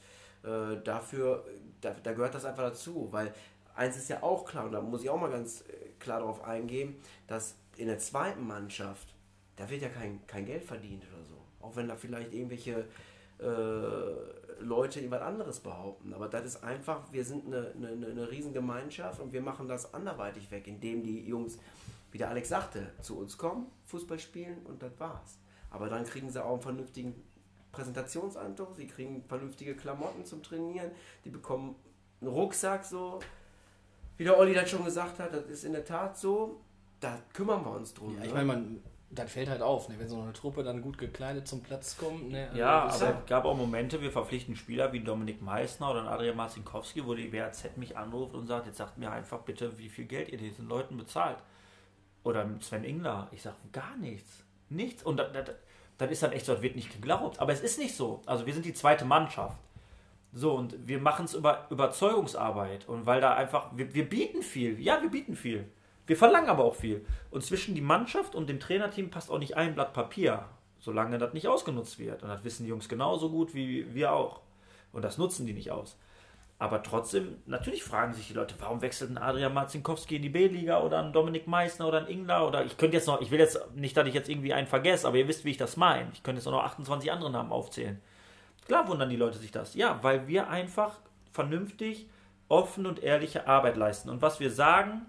äh, dafür, da, da, gehört das einfach dazu, weil eins ist ja auch klar, und da muss ich auch mal ganz äh, klar darauf eingehen, dass in der zweiten Mannschaft, da wird ja kein, kein Geld verdient oder so. Auch wenn da vielleicht irgendwelche äh, Leute irgendwas anderes behaupten. Aber das ist einfach, wir sind eine, eine, eine Riesengemeinschaft und wir machen das anderweitig weg, indem die Jungs, wie der Alex sagte, zu uns kommen, Fußball spielen und das war's. Aber dann kriegen sie auch einen vernünftigen Präsentationsanzug, sie kriegen vernünftige Klamotten zum Trainieren, die bekommen einen Rucksack so. Wie der Olli das schon gesagt hat, das ist in der Tat so. Da kümmern wir uns drum. Ja, ich meine, man das fällt halt auf, ne? wenn so eine Truppe dann gut gekleidet zum Platz kommt. Ne? Also ja, aber es gab auch Momente, wir verpflichten Spieler wie Dominik Meissner oder Adrian Marzinkowski, wo die WAZ mich anruft und sagt, jetzt sagt mir einfach bitte, wie viel Geld ihr diesen Leuten bezahlt. Oder Sven Ingler. Ich sage, gar nichts. Nichts. Und das, das, das ist dann echt so, das wird nicht geglaubt. Aber es ist nicht so. Also wir sind die zweite Mannschaft. So, und wir machen es über Überzeugungsarbeit. Und weil da einfach, wir, wir bieten viel. Ja, wir bieten viel. Wir verlangen aber auch viel. Und zwischen die Mannschaft und dem Trainerteam passt auch nicht ein Blatt Papier, solange das nicht ausgenutzt wird. Und das wissen die Jungs genauso gut wie wir auch. Und das nutzen die nicht aus. Aber trotzdem, natürlich fragen sich die Leute, warum wechselt ein Adrian Marzinkowski in die B-Liga oder ein Dominik Meissner oder ein Ingler oder ich könnte jetzt noch, ich will jetzt nicht, dass ich jetzt irgendwie einen vergesse, aber ihr wisst, wie ich das meine. Ich könnte jetzt auch noch 28 andere Namen aufzählen. Klar wundern die Leute sich das. Ja, weil wir einfach vernünftig, offen und ehrliche Arbeit leisten. Und was wir sagen,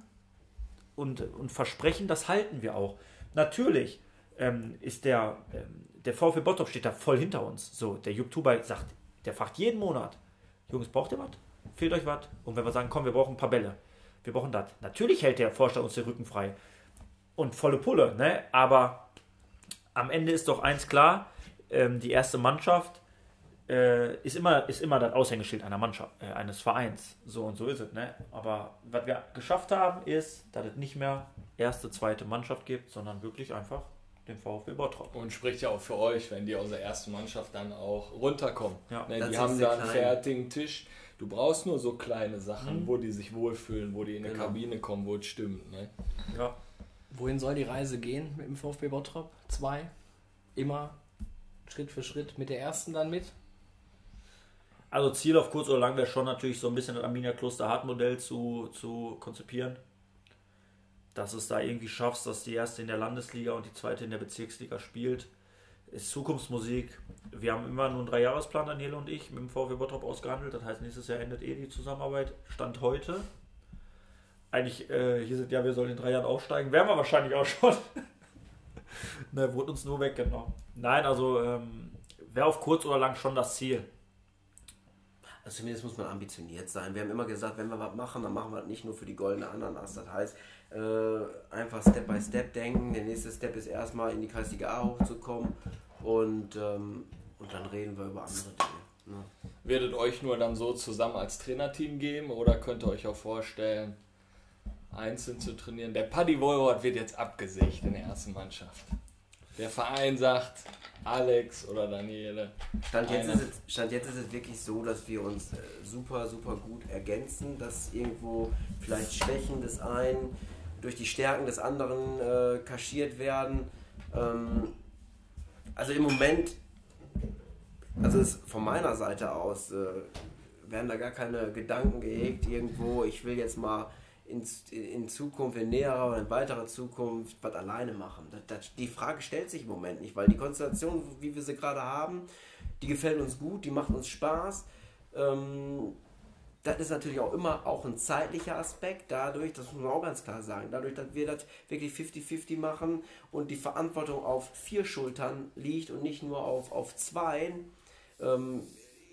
und, und versprechen, das halten wir auch. Natürlich ähm, ist der, ähm, der VfB Bottrop steht da voll hinter uns. So, der YouTuber sagt, der fragt jeden Monat, Jungs, braucht ihr was? Fehlt euch was? Und wenn wir sagen, komm, wir brauchen ein paar Bälle, wir brauchen das. Natürlich hält der Vorstand uns den Rücken frei. Und volle Pulle, ne? Aber am Ende ist doch eins klar, ähm, die erste Mannschaft, äh, ist, immer, ist immer das Aushängeschild einer Mannschaft, äh, eines Vereins. So und so ist es. Ne? Aber was wir geschafft haben, ist, dass es nicht mehr erste, zweite Mannschaft gibt, sondern wirklich einfach den VfB Bottrop. Und spricht ja auch für euch, wenn die aus der ersten Mannschaft dann auch runterkommen. Ja, ne, die haben da einen klein. fertigen Tisch. Du brauchst nur so kleine Sachen, wo die sich wohlfühlen, wo die in eine Genau. Kabine kommen, wo es stimmt. Ne? Ja. Wohin soll die Reise gehen mit dem VfB Bottrop? Zwei. Immer Schritt für Schritt mit der ersten dann mit. Also Ziel auf kurz oder lang wäre schon natürlich so ein bisschen das Arminia Kloster Hart Modell zu, zu konzipieren. Dass es da irgendwie schaffst, dass die erste in der Landesliga und die zweite in der Bezirksliga spielt. Ist Zukunftsmusik. Wir haben immer nur einen Dreijahresplan, Daniele und ich, mit dem VfB Bottrop ausgehandelt. Das heißt, nächstes Jahr endet eh die Zusammenarbeit. Stand heute. Eigentlich, äh, hier sind ja, wir sollen in drei Jahren aufsteigen. Wären wir wahrscheinlich auch schon. ne, wurde uns nur weggenommen. Nein, also ähm, wäre auf kurz oder lang schon das Ziel. Also zumindest muss man ambitioniert sein. Wir haben immer gesagt, wenn wir was machen, dann machen wir das nicht nur für die goldene Ananas. Das heißt, äh, einfach Step by Step denken. Der nächste Step ist erstmal in die Kreisliga A hochzukommen und, ähm, und dann reden wir über andere Dinge. Ne? Werdet euch nur dann so zusammen als Trainerteam geben oder könnt ihr euch auch vorstellen, einzeln zu trainieren? Der Paddy Wohlwort wird jetzt abgesägt in der ersten Mannschaft. Der Verein sagt, Alex oder Daniele. Stand jetzt, ist es, Stand jetzt ist es wirklich so, dass wir uns äh, super, super gut ergänzen, dass irgendwo vielleicht Schwächen des einen durch die Stärken des anderen äh, kaschiert werden. Ähm, also im Moment, also es, von meiner Seite aus, äh, werden da gar keine Gedanken gehegt irgendwo, ich will jetzt mal in, in Zukunft, in näherer oder in weiterer Zukunft was alleine machen. Das, das, die Frage stellt sich im Moment nicht, weil die Konstellation, wie wir sie gerade haben, die gefällt uns gut, die macht uns Spaß. Ähm, das ist natürlich auch immer auch ein zeitlicher Aspekt, dadurch, das muss man auch ganz klar sagen, dadurch, dass wir das wirklich 50-50 machen und die Verantwortung auf vier Schultern liegt und nicht nur auf, auf zwei, ähm,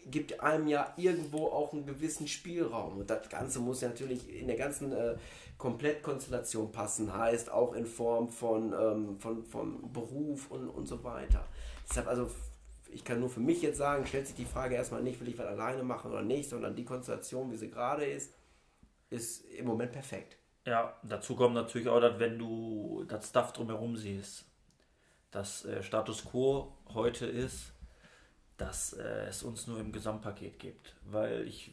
gibt einem ja irgendwo auch einen gewissen Spielraum. Und das Ganze muss ja natürlich in der ganzen äh, Komplettkonstellation passen, heißt auch in Form von, ähm, von, von Beruf und, und so weiter. Deshalb also, ich kann nur für mich jetzt sagen, stellt sich die Frage erstmal nicht, will ich was alleine machen oder nicht, sondern die Konstellation, wie sie gerade ist, ist im Moment perfekt. Ja, dazu kommt natürlich auch, dass wenn du das Stuff drumherum siehst, dass äh, Status Quo heute ist, dass äh, es uns nur im Gesamtpaket gibt. Weil ich,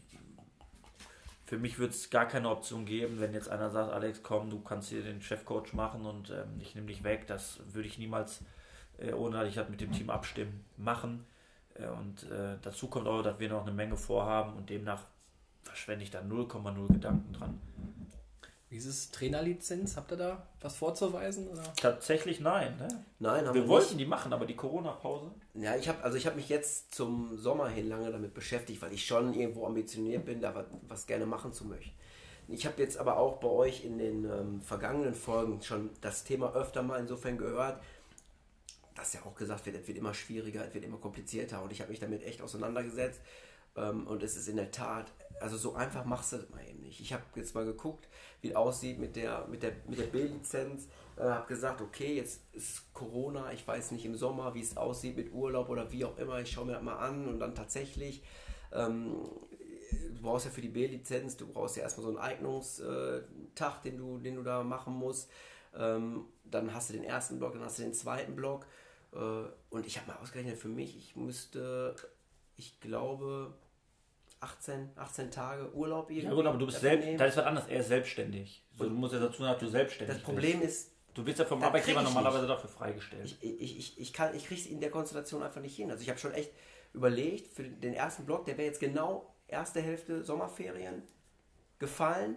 für mich würde es gar keine Option geben, wenn jetzt einer sagt, Alex, komm, du kannst hier den Chefcoach machen und ähm, ich nehme dich weg. Das würde ich niemals, äh, ohne dass ich das mit dem Team abstimmen, machen. Äh, und äh, dazu kommt auch, dass wir noch eine Menge vorhaben und demnach verschwende ich da 0,0 Gedanken dran. Wie ist es? Trainerlizenz? Habt ihr da was vorzuweisen? Oder? Tatsächlich nein. Ne? Nein, haben Wir wir wollten nicht. die machen, aber die Corona-Pause. Ja, ich habe also ich habe mich jetzt zum Sommer hin lange damit beschäftigt, weil ich schon irgendwo ambitioniert bin, da was, was gerne machen zu möchten. Ich habe jetzt aber auch bei euch in den ähm, vergangenen Folgen schon das Thema öfter mal insofern gehört, dass ja auch gesagt wird, es wird immer schwieriger, es wird immer komplizierter und ich habe mich damit echt auseinandergesetzt ähm, und es ist in der Tat, also so einfach machst du das mal eben nicht. Ich habe jetzt mal geguckt, wie es aussieht mit der, mit der, mit der B-Lizenz, äh, habe gesagt, okay, jetzt ist Corona, ich weiß nicht im Sommer, wie es aussieht mit Urlaub oder wie auch immer, ich schaue mir das mal an und dann tatsächlich, ähm, du brauchst ja für die B-Lizenz, du brauchst ja erstmal so einen Eignungstag, den du, den du da machen musst. Ähm, dann hast du den ersten Block, dann hast du den zweiten Block. Äh, und ich habe mal ausgerechnet für mich, ich müsste, ich glaube, 18, 18 Tage Urlaub irgendwie. Ja gut, aber du bist selbst, nehmen. das ist was anderes, er ist selbstständig. So, du musst ja dazu sagen, du selbstständig Das Problem bist. ist, Du bist ja vom Arbeitgeber normalerweise dafür freigestellt. ich, ich, ich, ich, kann, ich kriege es in der Konstellation einfach nicht hin. Also ich habe schon echt überlegt, für den ersten Block, der wäre jetzt genau erste Hälfte Sommerferien gefallen.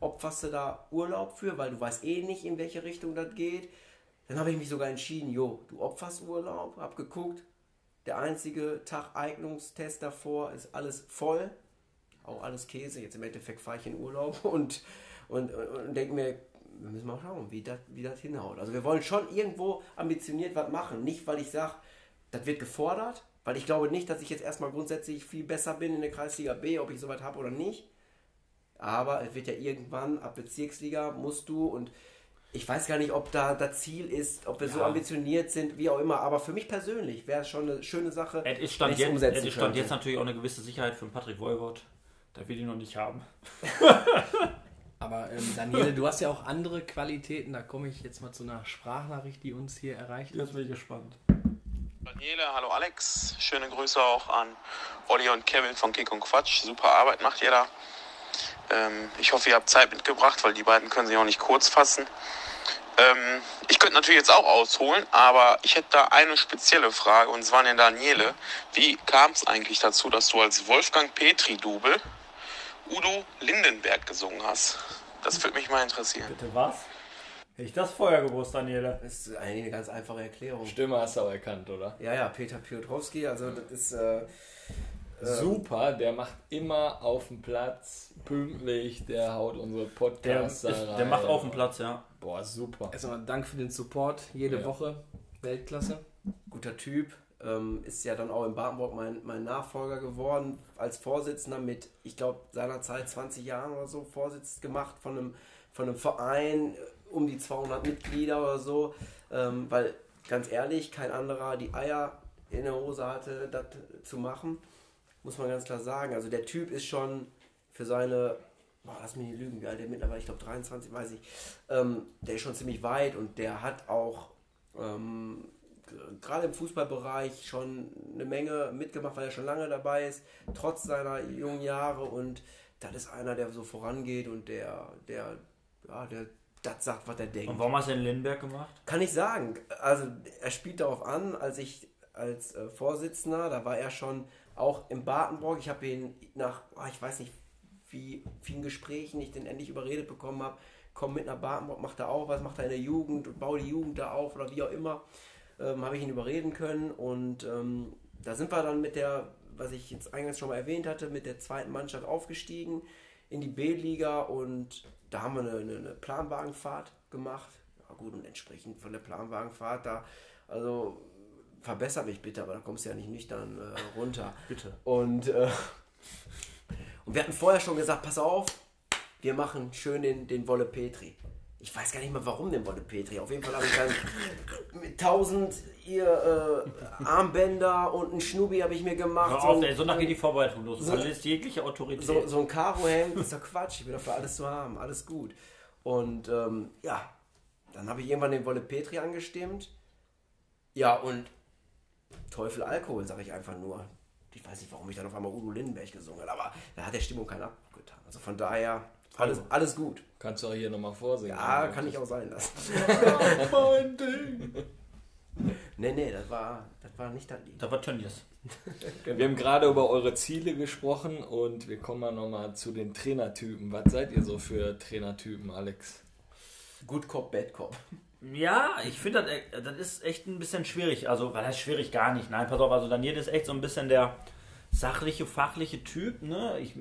Opferst du da Urlaub für, weil du weißt eh nicht, in welche Richtung das geht. Dann habe ich mich sogar entschieden, jo, du opferst Urlaub, hab geguckt, der einzige Tag Eignungstest davor ist alles voll, auch alles Käse. Jetzt im Endeffekt fahre ich in Urlaub und, und, und, denke mir, wir müssen mal schauen, wie das, wie hinhaut. Also wir wollen schon irgendwo ambitioniert was machen. Nicht, weil ich sage, das wird gefordert, weil ich glaube nicht, dass ich jetzt erstmal grundsätzlich viel besser bin in der Kreisliga B, ob ich soweit habe oder nicht. Aber es wird ja irgendwann ab Bezirksliga musst du und ich weiß gar nicht, ob da das Ziel ist, ob wir so Ja. ambitioniert sind, wie auch immer. Aber für mich persönlich wäre es schon eine schöne Sache, Es ist Stand, jetzt, umsetzen es ist Stand könnte. jetzt natürlich auch eine gewisse Sicherheit für den Patrick Voivod. Da will ich noch nicht haben. Aber ähm, Daniele, du hast ja auch andere Qualitäten. Da komme ich jetzt mal zu einer Sprachnachricht, die uns hier erreicht hat. Jetzt bin ich gespannt. Daniele, hallo Alex. Schöne Grüße auch an Olli und Kevin von Kick und Quatsch. Super Arbeit macht ihr da. Ähm, ich hoffe, ihr habt Zeit mitgebracht, weil die beiden können sich auch nicht kurz fassen. Ähm, ich könnte natürlich jetzt auch ausholen, aber ich hätte da eine spezielle Frage und zwar an den Daniele. Wie kam es eigentlich dazu, dass du als Wolfgang Petri-Double Udo Lindenberg gesungen hast? Das würde mich mal interessieren. Bitte was? Hätte ich das vorher gewusst, Daniele? Das ist eigentlich eine ganz einfache Erklärung. Stimme hast du auch erkannt, oder? Ja, ja, Peter Piotrowski, also das ist. Äh, Super, der macht immer auf dem Platz pünktlich, der haut unsere Der, Podcasts ist, da rein. der macht auf dem Platz, ja. Boah, super. Erstmal Dank für den Support jede Ja. Woche. Weltklasse. guter Typ, ähm, ist ja dann auch in Badenburg mein, mein Nachfolger geworden, als Vorsitzender mit, ich glaube, seinerzeit 20 Jahren oder so Vorsitz gemacht von einem, von einem Verein, äh, um die 200 Mitglieder oder so, ähm, weil ganz ehrlich, kein anderer die Eier in der Hose hatte, das zu machen, muss man ganz klar sagen. Also der Typ ist schon für seine, boah, lass mich nicht lügen, wie alt der mittlerweile, ich glaube 23, weiß ich, ähm, der ist schon ziemlich weit und der hat auch ähm, gerade im Fußballbereich schon eine Menge mitgemacht, weil er schon lange dabei ist, trotz seiner jungen Jahre und das ist einer, der so vorangeht und der, der, ja, der das sagt, was er denkt. Und warum hast du den Lindenberg gemacht? Kann ich sagen. Also er spielt darauf an, als ich als äh, Vorsitzender, da war er schon auch im Badenburg. Ich habe ihn nach, ah, ich weiß nicht, wie vielen Gesprächen ich den endlich überredet bekommen habe, komm mit nach Badenburg, macht er auch was, macht er in der Jugend und baue die Jugend da auf oder wie auch immer. Ähm, habe ich ihn überreden können und ähm, da sind wir dann mit der, was ich jetzt eingangs schon mal erwähnt hatte, mit der zweiten Mannschaft aufgestiegen in die B-Liga und da haben wir eine, eine, eine Planwagenfahrt gemacht. Ja gut, und entsprechend von der Planwagenfahrt da, also verbessere mich bitte, aber da kommst du ja nicht nüchtern äh, runter. Bitte. Und, äh, und wir hatten vorher schon gesagt, pass auf, wir machen schön den, den Wolle Petri. Ich weiß gar nicht mehr, warum den Wolle Petri. Auf jeden Fall habe ich dann mit 1000 ihr äh, Armbänder und ein Schnubi habe ich mir gemacht. Hör auf, ein- ey, so nach geht die Vorbereitung los. So- verlierst jegliche Autorität. so, so ein Karohemd ist doch Quatsch. Ich bin dafür alles zu haben. Alles gut. Und ähm, ja, dann habe ich irgendwann den Wolle Petri angestimmt. Ja, und Teufel Alkohol, sage ich einfach nur. Ich weiß nicht, warum ich dann auf einmal Udo Lindenberg gesungen habe, aber da hat der Stimmung keinen abgetan. Also von daher, alles, alles gut. Kannst du auch hier nochmal vorsingen. Ja, kann ich auch sein lassen. mein Ding. Nee, nee, das war, das war nicht das Lied. Da war Tönnies. Wir haben gerade über eure Ziele gesprochen und wir kommen mal nochmal zu den Trainertypen. Was seid ihr so für Trainertypen, Alex? Good Cop, Bad Cop. Ja, ich finde, das, das ist echt ein bisschen schwierig. Also, weil das schwierig gar nicht. Nein, pass auf, also Daniel ist echt so ein bisschen der sachliche, fachliche Typ. Ne? Ich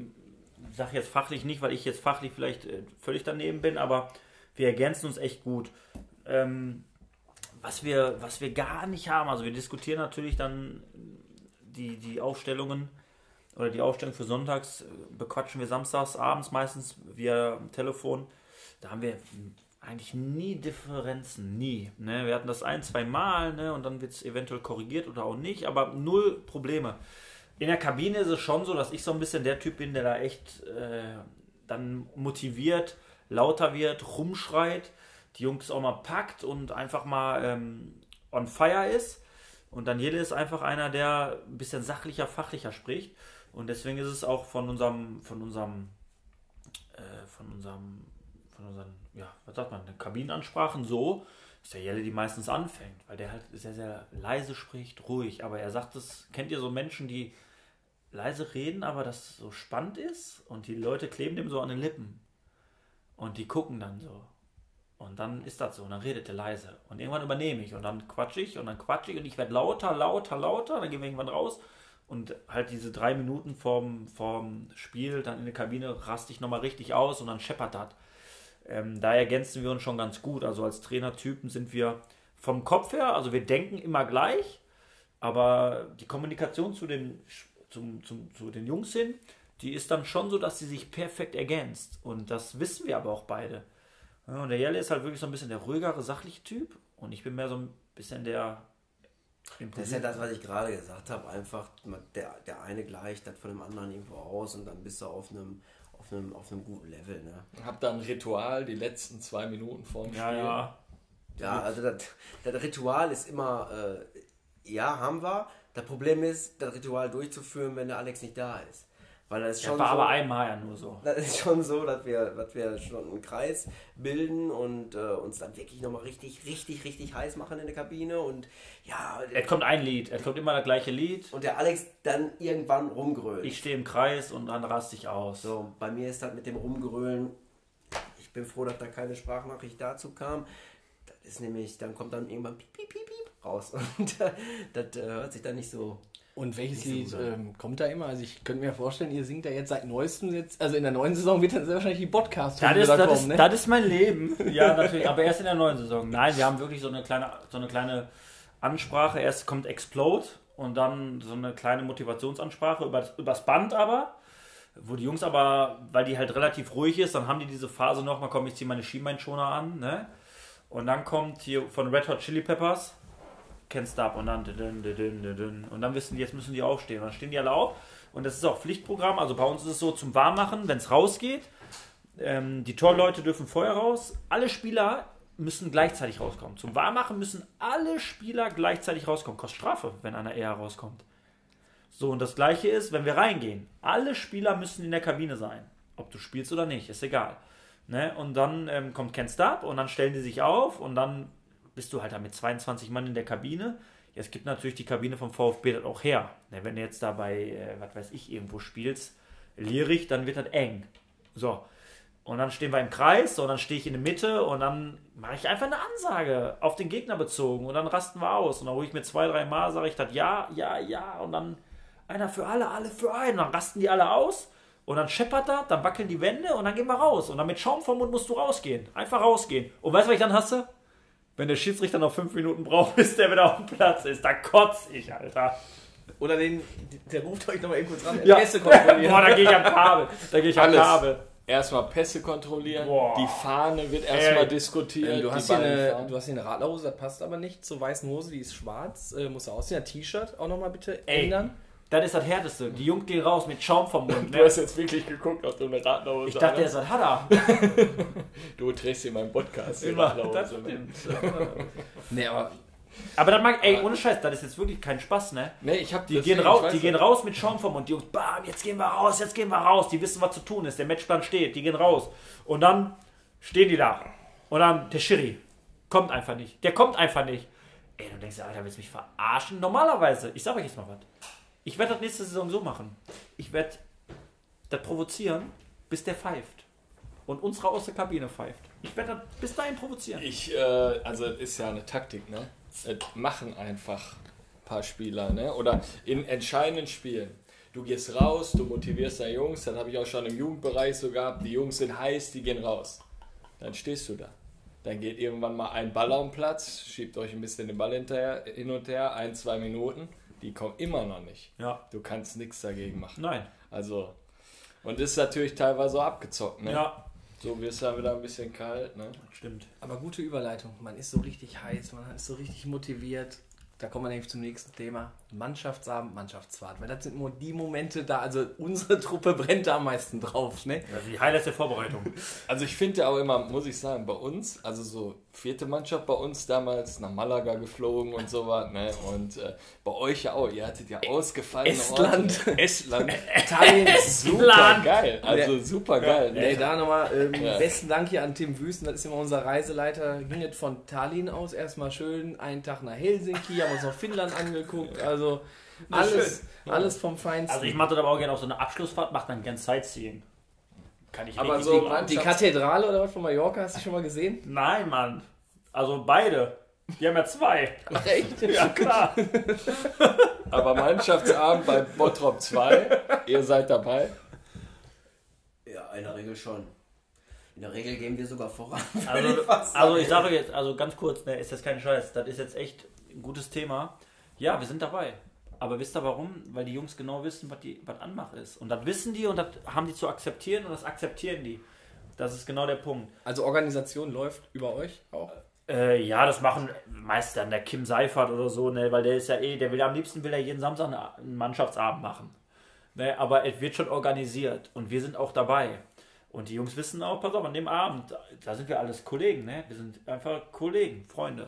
sage jetzt fachlich nicht, weil ich jetzt fachlich vielleicht äh, völlig daneben bin, aber wir ergänzen uns echt gut. Ähm, was, wir, was wir gar nicht haben, also wir diskutieren natürlich dann die, die Aufstellungen oder die Aufstellung für sonntags äh, bequatschen wir samstags abends meistens via Telefon. Da haben wir eigentlich nie Differenzen, nie. Ne? Wir hatten das ein, zwei Mal ne? und dann wird es eventuell korrigiert oder auch nicht, aber null Probleme. In der Kabine ist es schon so, dass ich so ein bisschen der Typ bin, der da echt äh, dann motiviert, lauter wird, rumschreit, die Jungs auch mal packt und einfach mal ähm, on fire ist. Und Daniele ist einfach einer, der ein bisschen sachlicher, fachlicher spricht. Und deswegen ist es auch von unserem, von unserem, äh, von unserem, von unseren, ja, was sagt man, Kabinenansprachen so, dass der Jelle die meistens anfängt, weil der halt sehr, sehr leise spricht, ruhig. Aber er sagt es, kennt ihr so Menschen, die leise reden, aber das so spannend ist und die Leute kleben dem so an den Lippen und die gucken dann so. Und dann ist das so, und dann redet er leise. Und irgendwann übernehme ich und dann quatsch ich und dann quatsch ich und ich werde lauter, lauter, lauter, dann gehen wir irgendwann raus und halt diese drei Minuten vorm, vorm Spiel, dann in der Kabine raste ich nochmal richtig aus und dann scheppert das. Ähm, da ergänzen wir uns schon ganz gut. Also als Trainertypen sind wir vom Kopf her, also wir denken immer gleich, aber die Kommunikation zu den, zum, zum, zu den Jungs hin, die ist dann schon so, dass sie sich perfekt ergänzt. Und das wissen wir aber auch beide. Und der Jelle ist halt wirklich so ein bisschen der ruhigere, sachliche Typ. Und ich bin mehr so ein bisschen der. Das ist ja das, was ich gerade gesagt habe. Einfach, der, der eine gleicht das von dem anderen irgendwo aus und dann bist du auf einem, auf einem, auf einem guten Level. Ne? Hab da ein Ritual, die letzten zwei Minuten vorm Ja, Spiel. ja. Ja, also das, das Ritual ist immer, äh, ja, haben wir. Das Problem ist, das Ritual durchzuführen, wenn der Alex nicht da ist. Weil das ist Das schon war so, aber einmal ja nur so. das ist schon so, dass wir, dass wir schon einen Kreis bilden und äh, uns dann wirklich nochmal richtig, richtig, richtig heiß machen in der Kabine. Und ja, Es kommt ein Lied, es kommt immer das gleiche Lied. und der Alex dann irgendwann rumgrölt. Ich stehe im Kreis und dann raste ich aus. So, bei mir ist das mit dem Rumgrölen. Ich bin froh, dass da keine Sprachnachricht dazu kam. Das ist nämlich, dann kommt dann irgendwann piep, piep, piep, piep raus. Und äh, das äh, hört sich dann nicht so. Und welches so Lied ähm, kommt da immer? Also ich könnte mir vorstellen, ihr singt ja jetzt seit neuestem jetzt, also in der neuen Saison wird dann sehr wahrscheinlich die podcast Das ist, da das, kommen, ist, ne? das ist mein Leben. Ja, natürlich, aber erst in der neuen Saison. Nein, wir haben wirklich so eine kleine, so eine kleine Ansprache. Erst kommt Explode und dann so eine kleine Motivationsansprache über, übers Band aber. Wo die Jungs aber, weil die halt relativ ruhig ist, dann haben die diese Phase noch, mal komm, ich ziehe meine Schienbeinschoner an, ne? Und dann kommt hier von Red Hot Chili Peppers, Can't Stop und dann und dann wissen die, jetzt müssen die aufstehen. Und dann stehen die alle auf und das ist auch Pflichtprogramm. Also bei uns ist es so zum Warmmachen, wenn es rausgeht, ähm, die Torleute dürfen vorher raus. Alle Spieler müssen gleichzeitig rauskommen. Zum Warmmachen müssen alle Spieler gleichzeitig rauskommen. Kostet Strafe, wenn einer eher rauskommt. So, und das gleiche ist, wenn wir reingehen. Alle Spieler müssen in der Kabine sein. Ob du spielst oder nicht, ist egal. Ne? Und dann ähm, kommt Ken Stop und dann stellen die sich auf und dann bist du halt da mit 22 Mann in der Kabine. Es gibt natürlich die Kabine vom VfB das auch her. Wenn du jetzt da bei, äh, was weiß ich, irgendwo spielst, Lierich, dann wird das eng. So. Und dann stehen wir im Kreis, und dann stehe ich in der Mitte und dann mache ich einfach eine Ansage auf den Gegner bezogen und dann rasten wir aus. Und dann rufe ich mir zwei, drei Mal, sage ich das ja, ja, ja und dann einer für alle, alle für einen. Und dann rasten die alle aus und dann scheppert das, dann wackeln die Wände und dann gehen wir raus. Und dann mit Schaum vom Mund musst du rausgehen. Einfach rausgehen. Und weißt du, was ich dann hasse? Wenn der Schiedsrichter noch fünf Minuten braucht, bis der wieder auf dem Platz ist, da kotze ich, Alter. Oder den, der ruft euch nochmal eben kurz ran. Ja. Pässe kontrollieren. Boah, da gehe ich am Kabel. Da gehe ich am. Kabel. Erstmal Pässe kontrollieren, Boah. die Fahne wird erstmal diskutiert. Ähm, du, hast hier eine, du hast hier eine Radlerhose, das passt aber nicht zur weißen Hose, die ist schwarz. Äh, muss aussehen. Ein T-Shirt auch nochmal bitte Ey. ändern. Das ist das Härteste. Die Jungs gehen raus mit Schaum vom Mund. Du Ne? hast jetzt wirklich geguckt, ob du eine Radlerhose Ich dachte, hast. das hat er. Du trägst hier meinen Podcast. die Immer. Das stimmt. Nee, aber Aber das mag, ey, ohne Scheiß, das ist jetzt wirklich kein Spaß, ne? Nee, ich hab Die, gehen, raus, die gehen das. raus mit Schaum vom Mund. Die Jungs, bam, jetzt gehen wir raus, jetzt gehen wir raus. Die wissen, was zu tun ist. Der Matchplan steht, die gehen raus. Und dann stehen die da. Und dann der Schiri kommt einfach nicht. Der kommt einfach nicht. Ey, du denkst, Alter, willst du mich verarschen? Normalerweise, ich sag euch jetzt mal was. Ich werde das nächste Saison so machen. Ich werde das provozieren, bis der pfeift. Und unsere aus der Kabine pfeift. Ich werde das bis dahin provozieren. Ich, äh, also ist ja eine Taktik, ne? Es machen einfach ein paar Spieler, ne? Oder in entscheidenden Spielen. Du gehst raus, du motivierst deine Jungs, das habe ich auch schon im Jugendbereich so gehabt. Die Jungs sind heiß, die gehen raus. Dann stehst du da. Dann geht irgendwann mal ein Ball auf den Platz, schiebt euch ein bisschen den Ball hinterher, hin und her, ein, zwei Minuten. Die kommen immer noch nicht. Ja. Du kannst nichts dagegen machen. Nein. Also, und ist natürlich teilweise so abgezockt, ne? Ja. So wirst du dann wieder ein bisschen kalt, ne? Stimmt. Aber gute Überleitung. Man ist so richtig heiß, man ist so richtig motiviert. Da kommen wir nämlich zum nächsten Thema. Mannschaftsabend, Mannschaftsfahrt. Weil das sind nur die Momente da, also unsere Truppe brennt da am meisten drauf. Ne? Also die Highlights der Vorbereitung. Also ich finde ja auch immer, muss ich sagen, bei uns, also so vierte Mannschaft bei uns damals nach Malaga geflogen und so was, ne? Und äh, bei euch ja auch, ihr hattet ja ausgefallene Estland. Orte. Estland. Italien super geil. Also super geil. Nee, Ne? da nochmal ähm, Ja. besten Dank hier an Tim Wüsten, das ist immer unser Reiseleiter. Ging jetzt von Tallinn aus erstmal schön einen Tag nach Helsinki, haben uns noch Finnland angeguckt. Also alles, alles vom Feinsten. Also ich mache das aber auch gerne auf so eine Abschlussfahrt, mache dann gern Sightseeing. Kann ich Aber so die Kathedrale oder was von Mallorca, hast du schon mal gesehen? Nein, Mann. Also beide. Die haben ja zwei. Ach echt? Ja, klar. Aber Mannschaftsabend bei Bottrop 2, ihr seid dabei. Ja, in der Regel schon. In der Regel gehen wir sogar voran. Also, also ich sage jetzt, also ganz kurz, ne, ist jetzt kein Scheiß. Das ist jetzt echt ein gutes Thema. Ja, wir sind dabei. Aber wisst ihr warum? Weil die Jungs genau wissen, was die was Anmach ist. Und das wissen die und das haben die zu akzeptieren und das akzeptieren die. Das ist genau der Punkt. Also Organisation läuft über euch auch? Äh, ja, das machen meist dann der Kim Seifert oder so, ne, weil der ist ja eh, der will am liebsten will er jeden Samstag einen Mannschaftsabend machen. Ne, aber es wird schon organisiert und wir sind auch dabei. Und die Jungs wissen auch, pass auf, an dem Abend, da sind wir alles Kollegen, ne? Wir sind einfach Kollegen, Freunde.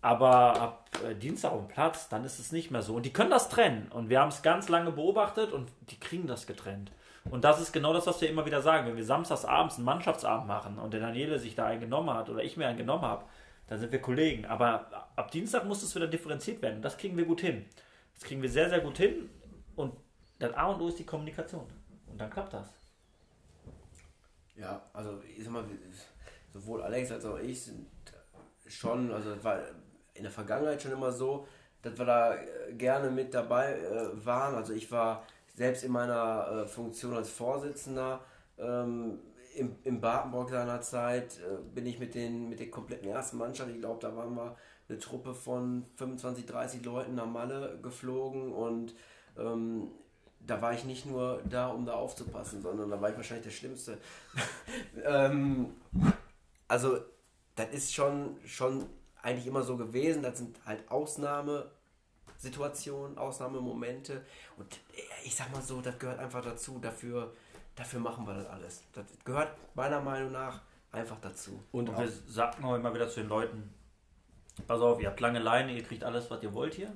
Aber ab äh, Dienstag auf dem Platz, dann ist es nicht mehr so. Und die können das trennen. Und wir haben es ganz lange beobachtet und die kriegen das getrennt. Und das ist genau das, was wir immer wieder sagen. Wenn wir samstags abends einen Mannschaftsabend machen und der Daniele sich da einen genommen hat oder ich mir einen genommen habe, dann sind wir Kollegen. Aber ab Dienstag muss es wieder differenziert werden. Das kriegen wir gut hin. Das kriegen wir sehr, sehr gut hin. Und das A und O ist die Kommunikation. Und dann klappt das. Ja, also ich sag mal, sowohl Alex als auch ich sind schon, also war in der Vergangenheit schon immer so, dass wir da äh, gerne mit dabei äh, waren. Also ich war selbst in meiner äh, Funktion als Vorsitzender ähm, im, im Badenburg seiner Zeit äh, bin ich mit den mit der kompletten ersten Mannschaft, ich glaube, da waren wir eine Truppe von 25, 30 Leuten nach Malle geflogen und ähm, da war ich nicht nur da, um da aufzupassen, sondern da war ich wahrscheinlich der Schlimmste. ähm, also, das ist schon, schon eigentlich immer so gewesen. Das sind halt Ausnahmesituationen, Ausnahmemomente. Und äh, ich sag mal so, das gehört einfach dazu. Dafür, dafür machen wir das alles. Das gehört meiner Meinung nach einfach dazu. Und, und wir sagen auch immer wieder zu den Leuten, pass auf, ihr habt lange Leine, ihr kriegt alles, was ihr wollt hier.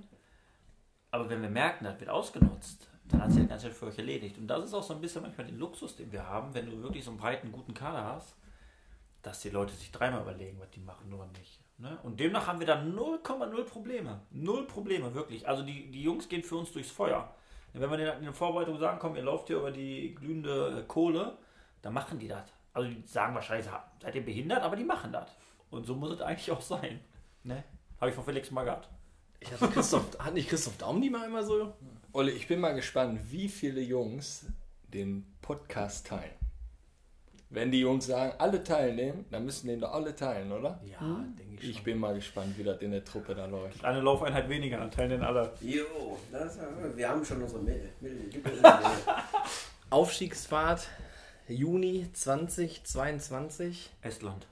Aber wenn wir merken, das wird ausgenutzt, dann hat sich das Ganze für euch erledigt. Und das ist auch so ein bisschen manchmal den Luxus, den wir haben, wenn du wirklich so einen breiten, guten Kader hast, dass die Leute sich dreimal überlegen, was die machen oder nicht. Ne? Und demnach haben wir da 0,0 Probleme. Null Probleme, wirklich. Also die, die Jungs gehen für uns durchs Feuer. Wenn wir in der Vorbereitung sagen, komm, ihr lauft hier über die glühende Kohle, dann machen die das. Also die sagen wahrscheinlich, seid ihr behindert, aber die machen das. Und so muss es eigentlich auch sein. Ne? Habe ich von Felix mal gehabt. Ich hatte Christoph, hat nicht Christoph Daum die mal immer so? Olle, ich bin mal gespannt, wie viele Jungs den Podcast teilen. Wenn die Jungs sagen, alle teilnehmen, dann müssen den doch alle teilen, oder? Ja, hm? denke ich schon. Ich bin mal gespannt, wie das in der Truppe da läuft. Eine Laufeinheit weniger, dann teilen den alle. Jo, das, wir haben schon unsere Mittel. Aufstiegsfahrt Juni 2022. Estland.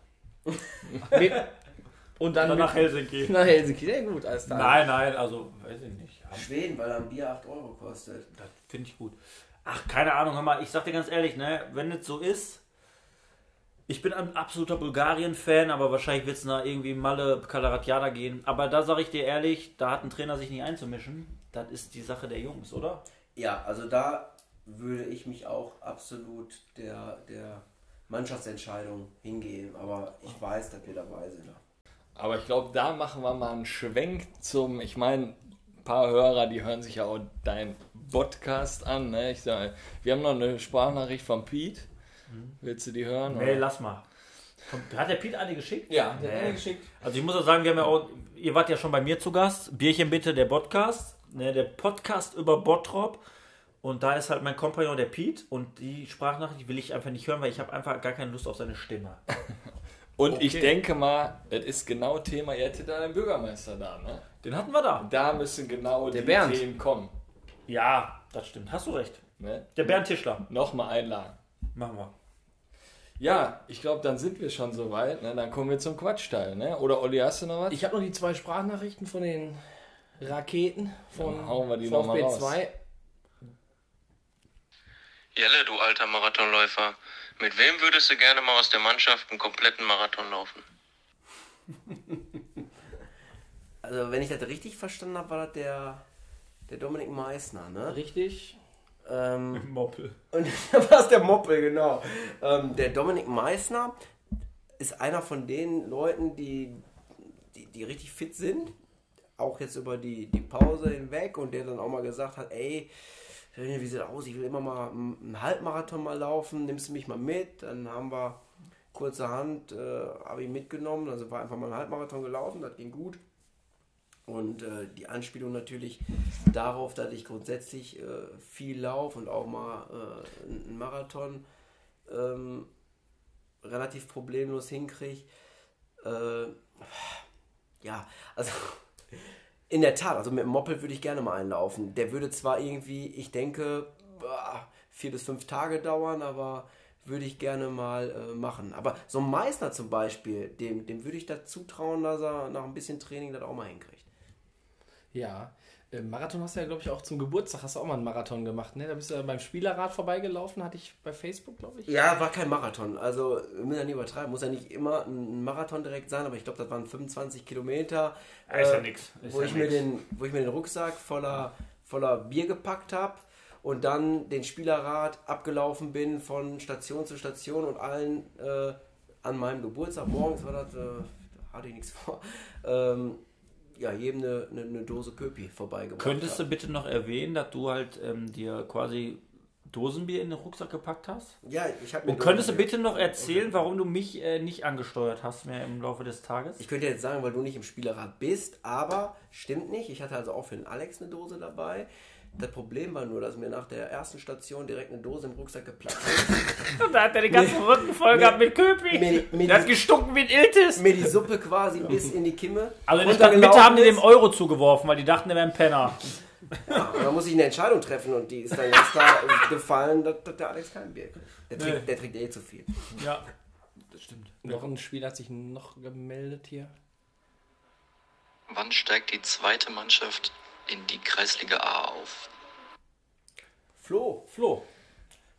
Und dann, dann nach Helsinki. Nach Helsinki, sehr gut. Alles klar. Nein, nein, also weiß ich nicht. Schweden, weil ein Bier 8 Euro kostet. Das finde ich gut. Ach, keine Ahnung, hör mal, ich sag dir ganz ehrlich, ne, wenn es so ist, ich bin ein absoluter Bulgarien-Fan, aber wahrscheinlich wird es nach irgendwie Malle Kalaratjada gehen. Aber da sage ich dir ehrlich, da hat ein Trainer sich nicht einzumischen. Das ist die Sache der Jungs, oder? Ja, also da würde ich mich auch absolut der, der Mannschaftsentscheidung hingehen. Aber ich weiß, dass wir dabei sind. Aber ich glaube, da machen wir mal einen Schwenk zum, ich meine, ein paar Hörer, die hören sich ja auch deinen Podcast an. Ne? Ich sage, wir haben noch eine Sprachnachricht von Pete. Mhm. Willst du die hören? Nee, oder? lass mal. Hat der Pete eine geschickt? Ja, der nee. hat eine geschickt. Also ich muss auch sagen, wir haben ja auch, ihr wart ja schon bei mir zu Gast. Bierchen bitte, der Podcast. Ne, der Podcast über Bottrop. Und da ist halt mein Kompagnon der Pete und die Sprachnachricht will ich einfach nicht hören, weil ich habe einfach gar keine Lust auf seine Stimme. Und okay. ich denke mal, das ist genau Thema, ihr hättet da den Bürgermeister da, ne? Den hatten wir da. Da müssen genau der die Bernd. Themen kommen. Ja, das stimmt. Hast du recht. Ne? Der Bernd Tischler. Nochmal einladen. Machen wir. Ja, ich glaube, dann sind wir schon soweit. Ne? Dann kommen wir zum Quatschteil. Ne? Oder Olli, hast du noch was? Ich habe noch die zwei Sprachnachrichten von den Raketen von dann hauen wir die VfB 2. Jelle, du alter Marathonläufer. Mit wem würdest du gerne mal aus der Mannschaft einen kompletten Marathon laufen? Also, wenn ich das richtig verstanden habe, war das der, der Dominik Meissner, ne? Richtig. Ähm, Moppel. Und da war es der Moppel, genau. Ähm, der Dominik Meissner ist einer von den Leuten, die, die, die richtig fit sind. Auch jetzt über die, die Pause hinweg und der dann auch mal gesagt hat, ey, wie sieht das aus? Ich will immer mal einen Halbmarathon mal laufen, nimmst du mich mal mit? Dann haben wir kurzerhand, äh, habe ich mitgenommen, also war einfach mal einen Halbmarathon gelaufen, das ging gut. Und äh, die Anspielung natürlich darauf, dass ich grundsätzlich äh, viel laufe und auch mal äh, einen Marathon ähm, relativ problemlos hinkriege. Äh, ja, also in der Tat, also mit dem Moppel würde ich gerne mal einlaufen. Der würde zwar irgendwie, ich denke, vier bis fünf Tage dauern, aber würde ich gerne mal äh, machen. Aber so ein Meißner zum Beispiel, dem, dem würde ich da zutrauen, dass er nach ein bisschen Training das auch mal hinkriegt. Ja. Äh, Marathon hast du ja, glaube ich, auch zum Geburtstag hast du auch mal einen Marathon gemacht, ne? Da bist du ja beim Spielerrad vorbeigelaufen, hatte ich bei Facebook, glaube ich. Ja, war kein Marathon. Also, wir müssen ja nicht übertreiben. Muss ja nicht immer ein Marathon direkt sein, aber ich glaube, das waren 25 Kilometer. Ja, ist ja äh, nix. Ist wo, ja ich mir den, wo ich mir den Rucksack voller, voller Bier gepackt habe und dann den Spielerrad abgelaufen bin von Station zu Station und allen äh, an meinem Geburtstag, morgens war das, äh, da hatte ich nichts vor, ähm, ja, jedem eine, eine, eine Dose Köpi vorbeigebracht Könntest du hab. bitte noch erwähnen, dass du halt ähm, dir quasi Dosenbier in den Rucksack gepackt hast? Ja, ich habe mir Und könntest du bitte noch erzählen, warum du mich äh, nicht angesteuert hast mehr im Laufe des Tages? Ich könnte jetzt sagen, weil du nicht im Spielerrad bist, aber stimmt nicht. Ich hatte also auch für den Alex eine Dose dabei. Das Problem war nur, dass mir nach der ersten Station direkt eine Dose im Rucksack geplatzt ist. Und da hat er den ganzen Rücken voll gehabt mit Köpi. Mir- mir- Der hat gestunken wie ein Iltis. mir die Suppe quasi bis in die Kimme. Also in der Mitte haben die dem. Euro zugeworfen, weil die dachten, der wäre ein Penner. Ja, dann muss ich eine Entscheidung treffen und die ist dann ganz klar gefallen, dass, dass der Alex kein Bier kriegt. Der trinkt, der trinkt eh zu viel. Ja, das stimmt. Noch ein Spieler hat sich noch gemeldet hier. Wann steigt die zweite Mannschaft in die Kreisliga A auf? Flo, Flo.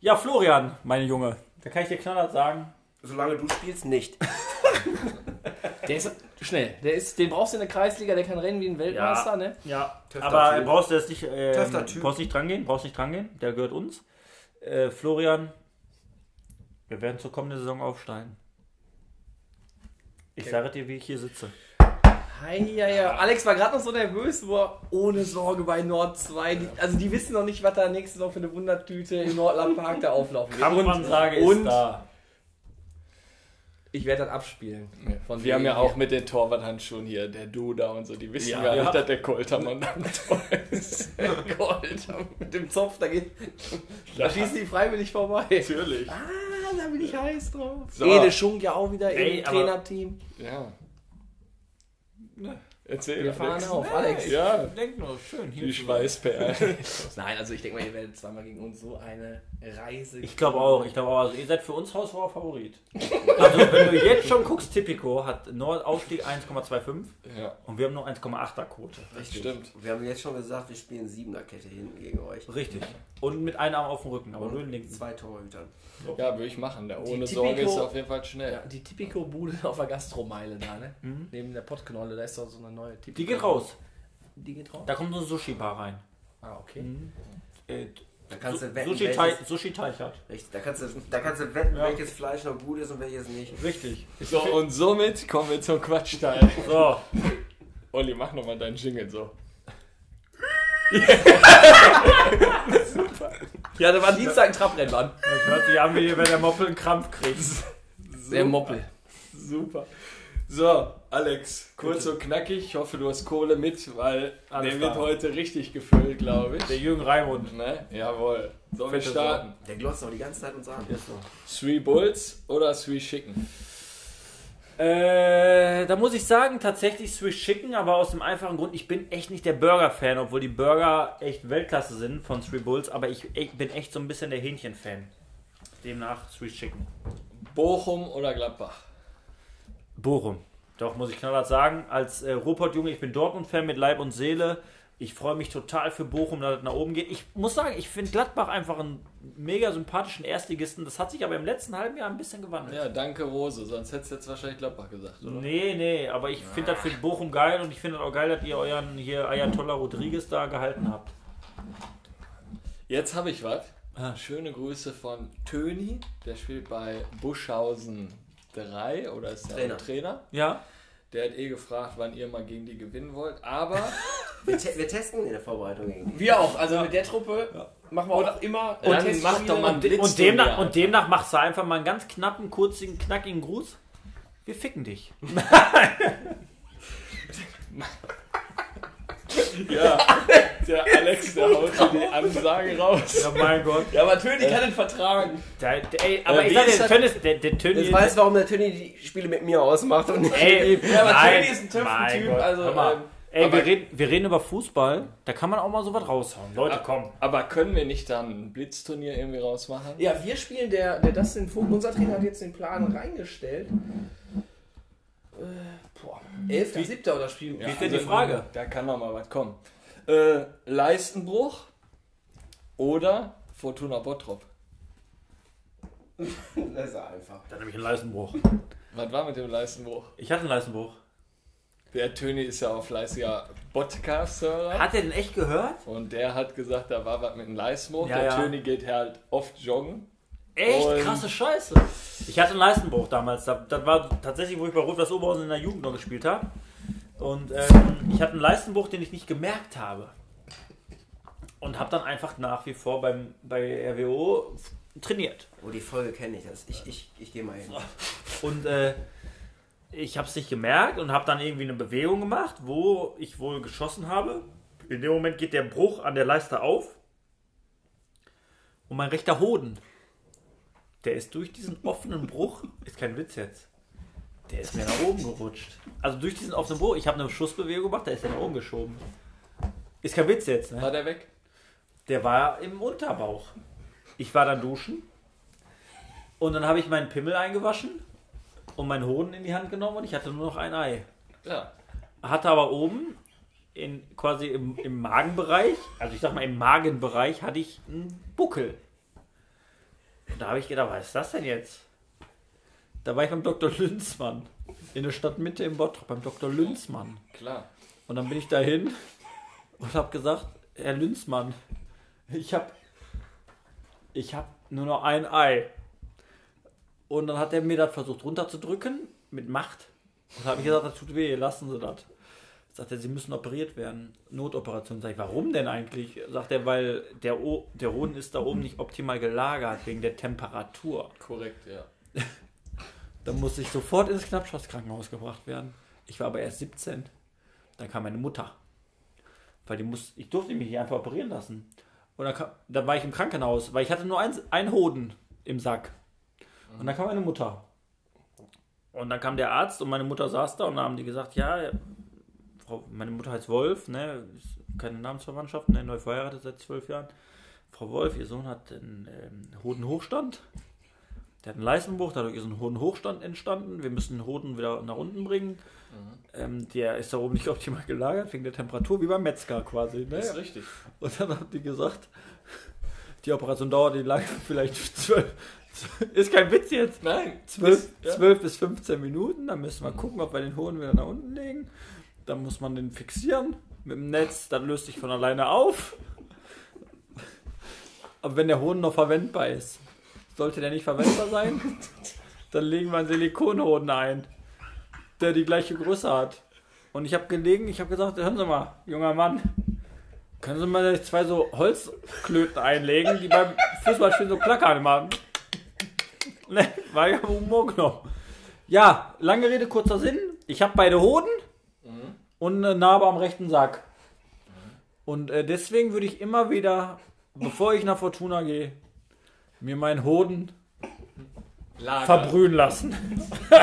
Ja, Florian, mein Junge. Da kann ich dir knallhart sagen. solange du spielst, nicht. Der ist schnell. Der ist, den brauchst du in der Kreisliga, der kann rennen wie ein Weltmeister, Ja. ne? Ja, Töfter aber Typ. brauchst du jetzt nicht, äh, Töfter Typ. brauchst nicht dran gehen, brauchst nicht dran gehen, der gehört uns. Äh, Florian, wir werden zur kommenden Saison aufsteigen. Ich sage dir, wie ich hier sitze. Hei, ja, ja. Alex war gerade noch so nervös, wo er ohne Sorge bei Nord 2, die, also die wissen noch nicht, was da nächste Saison für eine Wundertüte im Nordland Park da auflaufen wird. Kampfmansage ist und da. ich werde das abspielen. Von Wir haben ja auch mit den Torwarthandschuhen hier, der Duda und so, die wissen Ja. Ja. nicht, dass der Koltermann am Tor ist. Gold mit dem Zopf, da geht. Da schießen die freiwillig vorbei. Natürlich. Ah, da bin ich heiß drauf. So. Ede Schunk ja auch wieder Ey, im aber- Trainerteam. Ja. Erzähl. Wir fahren Alex. auf, Alex. Ja, Denk nur, schön. Hier die Schweißperlen. Nein, also ich denke mal, ihr werdet zweimal gegen uns so eine Reise. Ich glaube auch, ich glaube auch. Also ihr seid für uns Haushoher Favorit. Also wenn du jetzt schon guckst, Tipico hat Nordausstieg 1,25 ja, und wir haben nur 1,8er Quote. stimmt. Wir haben jetzt schon gesagt, wir spielen Siebenerkette hinten gegen euch. Richtig. Und mit einem Arm auf dem Rücken, aber nur den linken. Zwei Torhütern. Ja, würde ich machen. Der ohne Die Sorge Tipico- ist auf jeden Fall schnell. Ja, die Tipico-Bude auf der Gastromeile da, ne? Neben der Pottknolle, da ist doch so eine neue Tipico. Die geht raus. Die geht raus? Da kommt so ein Sushi-Bar rein. Ah, okay. Äh, Da kannst du wetten, Sushi-Teich welches, Sushi hat. richtig, da kannst du, da kannst du wetten, Ja. welches Fleisch noch gut ist und welches nicht. Richtig. So, und somit kommen wir zum Quatschteil. So, Olli, mach nochmal deinen Jingle so. Ja, da war Dienstag ein Trabrennbahn. das hört sich an, wie wenn der Moppel einen Krampf kriegt. Der Moppel. Super. So, Alex, kurz und knackig. Ich hoffe, du hast Kohle mit, weil Alles der wird klar. heute richtig gefüllt, glaube ich. Der Jürgen Raimund. Ne? Jawohl. Sollen wir starten? Der glotzt auch die ganze Zeit uns an. Three Bulls oder Three Chicken? Äh, da muss ich sagen, tatsächlich Swiss Chicken, aber aus dem einfachen Grund, ich bin echt nicht der Burger-Fan, obwohl die Burger echt Weltklasse sind von Three Bulls, aber ich, ich bin echt so ein bisschen der Hähnchen-Fan. Demnach Swiss Chicken. Bochum oder Gladbach? Bochum. Doch, muss ich knallhart sagen, als äh, Ruhrpott-Junge, ich bin Dortmund-Fan mit Leib und Seele. Ich freue mich total für Bochum, dass es nach oben geht. Ich muss sagen, ich finde Gladbach einfach einen mega sympathischen Erstligisten. Das hat sich aber im letzten halben Jahr ein bisschen gewandelt. Ja, danke Rose, sonst hättest du jetzt wahrscheinlich Gladbach gesagt, oder? Nee, nee, aber ich finde das für Bochum geil und ich finde das auch geil, dass ihr euren hier Ayatollah Rodriguez da gehalten habt. Jetzt habe ich was. Schöne Grüße von Töni, der spielt bei Buschhausen 3 oder ist der. Trainer. Trainer. Ja? Der hat eh gefragt, wann ihr mal gegen die gewinnen wollt. Aber Wir, te wir testen in der Vorbereitung gegen. Wir auch, also mit der Truppe machen wir auch immer. Und Testspiele. mach doch mal ein Blitz Und demnach, und demnach machst du einfach mal einen ganz knappen, kurzigen, knackigen Gruß. Wir ficken dich. ja, der Alex, der haut hier die Ansage raus. Ja, mein Gott. Ja, aber Töni kann den vertragen. Der, der, ey, aber Äh, ich sag dir, ist der der, Jetzt weißt du, warum der Tönny die Spiele mit mir ausmacht und nicht ey, Ja, aber nein, Töni ist ein mein Töpfen-Typ. Gott, Also, Ey, Aber- wir reden, wir reden über Fußball, da kann man auch mal sowas raushauen. Leute, komm. Aber können wir nicht dann ein Blitzturnier irgendwie rausmachen? Ja, wir spielen, der, der Dustin Vogt, unser Trainer hat jetzt den Plan reingestellt. Äh, boah, 11.7. oder spielen Ja, Wie ist denn die Frage? Da kann noch mal was kommen. Äh, Leistenbruch oder Fortuna Bottrop? Das ist einfach. Dann nehme ich einen Leistenbruch. Was war mit dem Leistenbruch? Ich hatte einen Leistenbruch. Der Töni ist ja auch fleißiger Podcast-Hörer. Hat er den echt gehört? Und der hat gesagt, da war was mit dem Leistenbruch. Ja, der ja. Töni geht halt oft joggen. Echt Und- krasse Scheiße. Ich hatte einen Leistenbruch damals. Das, das war tatsächlich, wo ich bei Rot-Weiß Oberhausen in der Jugend noch gespielt habe. Und ähm, ich hatte einen Leistenbruch, den ich nicht gemerkt habe. Und habe dann einfach nach wie vor beim, bei RWO trainiert. Oh, die Folge kenne ich das. Ich, ich, ich gehe mal hin. Und äh, ich habe es nicht gemerkt und habe dann irgendwie eine Bewegung gemacht, wo ich wohl geschossen habe. In dem Moment geht der Bruch an der Leiste auf und mein rechter Hoden, der ist durch diesen offenen Bruch, ist kein Witz jetzt, der ist mir nach oben gerutscht. Also durch diesen offenen Bruch, ich habe eine Schussbewegung gemacht, der ist ja nach oben geschoben. Ist kein Witz jetzt, ne? War der weg? Der war im Unterbauch. Ich war dann duschen und dann habe ich meinen Pimmel eingewaschen und meinen Hoden in die Hand genommen und ich hatte nur noch ein Ei. Ja. Hatte aber oben in quasi im, im Magenbereich, also ich sag mal im Magenbereich, hatte ich einen Buckel. Und da habe ich gedacht, was ist das denn jetzt? Da war ich beim Dr. Lünzmann in der Stadtmitte im Bottrop, beim Dr. Lünzmann. Klar. Und dann bin ich dahin und habe gesagt, Herr Lünzmann, ich habe ich hab nur noch ein Ei. Und dann hat er mir das versucht runterzudrücken mit Macht. Und habe ich gesagt, das tut weh, lassen Sie das. Sagt er, Sie müssen operiert werden. Notoperation. Sag ich, warum denn eigentlich? Sagt er, weil der, o der Hoden ist da oben nicht optimal gelagert, wegen der Temperatur. Korrekt, ja. Dann musste ich sofort ins Knappschaftskrankenhaus gebracht werden. Ich war aber erst 17. Dann kam meine Mutter. Weil die muss, ich durfte mich nicht einfach operieren lassen. Und dann, kam, dann war ich im Krankenhaus, weil ich hatte nur ein, ein Hoden im Sack. Und dann kam meine Mutter. Und dann kam der Arzt und meine Mutter saß da und dann haben die gesagt, ja, Frau, meine Mutter heißt Wolf, ne, ist keine Namensverwandtschaft, ne, neu verheiratet seit zwölf Jahren. Frau Wolf, ihr Sohn hat einen ähm, Hodenhochstand. Der hat einen Leistenbruch, dadurch ist ein Hodenhochstand entstanden. Wir müssen den Hoden wieder nach unten bringen. Ähm, der ist da oben nicht optimal gelagert, wegen der Temperatur, wie beim Metzger quasi. Ne? Ist richtig. Und dann haben die gesagt, die Operation dauert die lange, vielleicht zwölf, ist kein Witz jetzt, Nein. 12, ist- ja. 12 bis 15 Minuten. Dann müssen wir gucken, ob wir den Hoden wieder nach unten legen. Dann muss man den fixieren mit dem Netz, dann löst sich von alleine auf. Aber wenn der Hoden noch verwendbar ist, sollte der nicht verwendbar sein, dann legen wir einen Silikonhoden ein, der die gleiche Größe hat. Und ich habe gelegen, ich habe gesagt, hören Sie mal, junger Mann, können Sie mal zwei so Holzklöten einlegen, die beim Fußballspielen so klackern machen? Ne, war ja Humor genommen. Ja, lange Rede, kurzer Sinn. Ich habe beide Hoden und eine Narbe am rechten Sack. Und äh, deswegen würde ich immer wieder, bevor ich nach Fortuna gehe, mir meinen Hoden Lager. verbrühen lassen.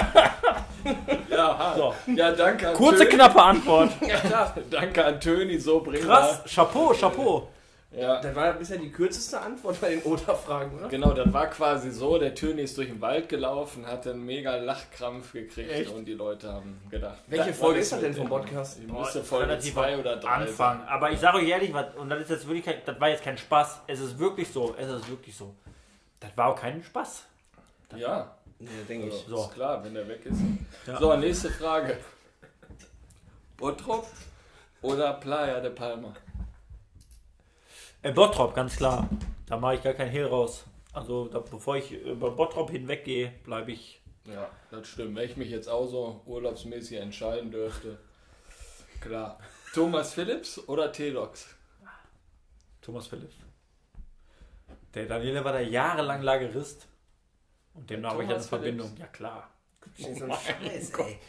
Ja, So. ja, danke an Kurze, Töni. knappe Antwort. Ja. Danke an Töni, so bringen Krass, Chapeau, Chapeau. Ja. Das war bisher die kürzeste Antwort bei den Oder-Fragen, oder? Genau, das war quasi so, der Töni ist durch den Wald gelaufen, hat einen mega Lachkrampf gekriegt Echt? und die Leute haben gedacht. Welche Folge ist ist das denn vom? Podcast? Die müsste Folge relativ 2 oder 3 Anfang. Aber ich sage euch ehrlich, was, und das ist jetzt wirklich, kein, das war jetzt kein Spaß. Es ist wirklich so. Es ist wirklich so. Das war auch kein Spaß. Ja, Ja, denke ich. so. ist klar, wenn der weg ist. Ja. So, nächste Frage. Bottrop oder Playa de Palma? Äh, Bottrop, ganz klar. Da mache ich gar keinen Hehl raus. Also, da, bevor ich über Bottrop hinweggehe, bleibe ich. Ja, das stimmt. Wenn ich mich jetzt auch so urlaubsmäßig entscheiden dürfte. Klar. Thomas Phillips oder T-Dox? Thomas Phillips. Der Daniele war da jahrelang Lagerist. Und dem Der habe ich eine Verbindung. Ja, klar. So ein Scheiß, ey.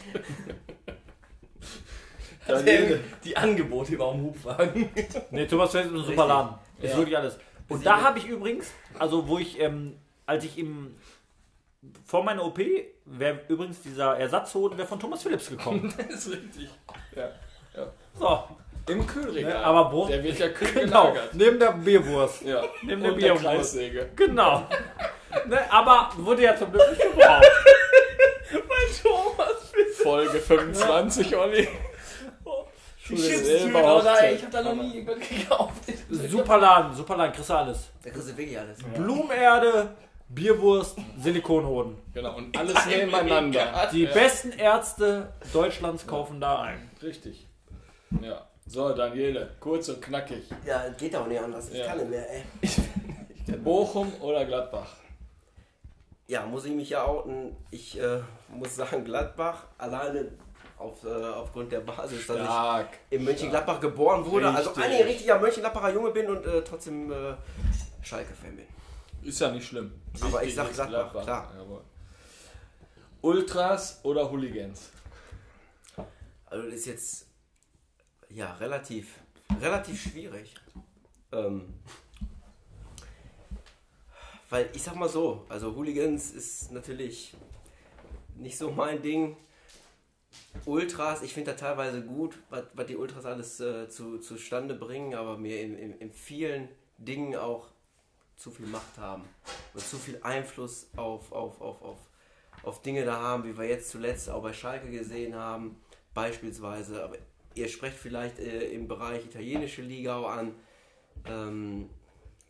Die, die Angebote über dem Hubwagen. Nee, Thomas Phillips ist ein super Laden. Ist Ja. wirklich alles. Und da habe ich übrigens, also wo ich, ähm, als ich im vor meiner OP wäre übrigens dieser Ersatzhoden wäre von Thomas Phillips gekommen. Das ist richtig. Ja. ja. So, Im Kühlregal. Ne, aber Brot- Der wird ja kühl genau. gelagert. Neben der Bierwurst. Ja. Neben der Und der Bierwurst. Kreissäge. Genau. ne, aber wurde ja zum Glück nicht gebraucht. Folge 25, Olli. Chips-Tüte, oder? Ich hab da noch nie irgendwas gekauft. Super Laden, super Laden, kriegst du alles. Da kriegst du wirklich alles. Blumenerde, Bierwurst, Silikonhoden. Genau, und alles nebeneinander. Die besten Ärzte Deutschlands kaufen da ein. Richtig. Ja. So, Daniele, kurz und knackig. Ja, geht auch nicht anders. Ich Ja. kann nicht mehr, ey. Bochum oder Gladbach? Ja, muss ich mich ja outen. Ich äh, muss sagen, Gladbach alleine auf, äh, aufgrund der Basis, dass Stark. ich in Mönchengladbach geboren wurde. Also Richtig. eigentlich ein richtiger Mönchengladbacher Junge bin und äh, trotzdem äh, Schalke-Fan bin. Ist ja nicht schlimm. Aber Wichtig ich sag ist Gladbach, klar. Jawohl. Ultras oder Hooligans? Also das ist jetzt ja relativ, relativ schwierig. Ähm, weil ich sag mal so, also Hooligans ist natürlich nicht so mein Ding. Ultras, ich finde da teilweise gut, was, die Ultras alles äh, zu, zustande bringen, aber mir in, in, in vielen Dingen auch zu viel Macht haben und zu viel Einfluss auf, auf, auf, auf, auf Dinge da haben, wie wir jetzt zuletzt auch bei Schalke gesehen haben, beispielsweise. Aber ihr sprecht vielleicht äh, im Bereich italienische Liga auch an. Ähm,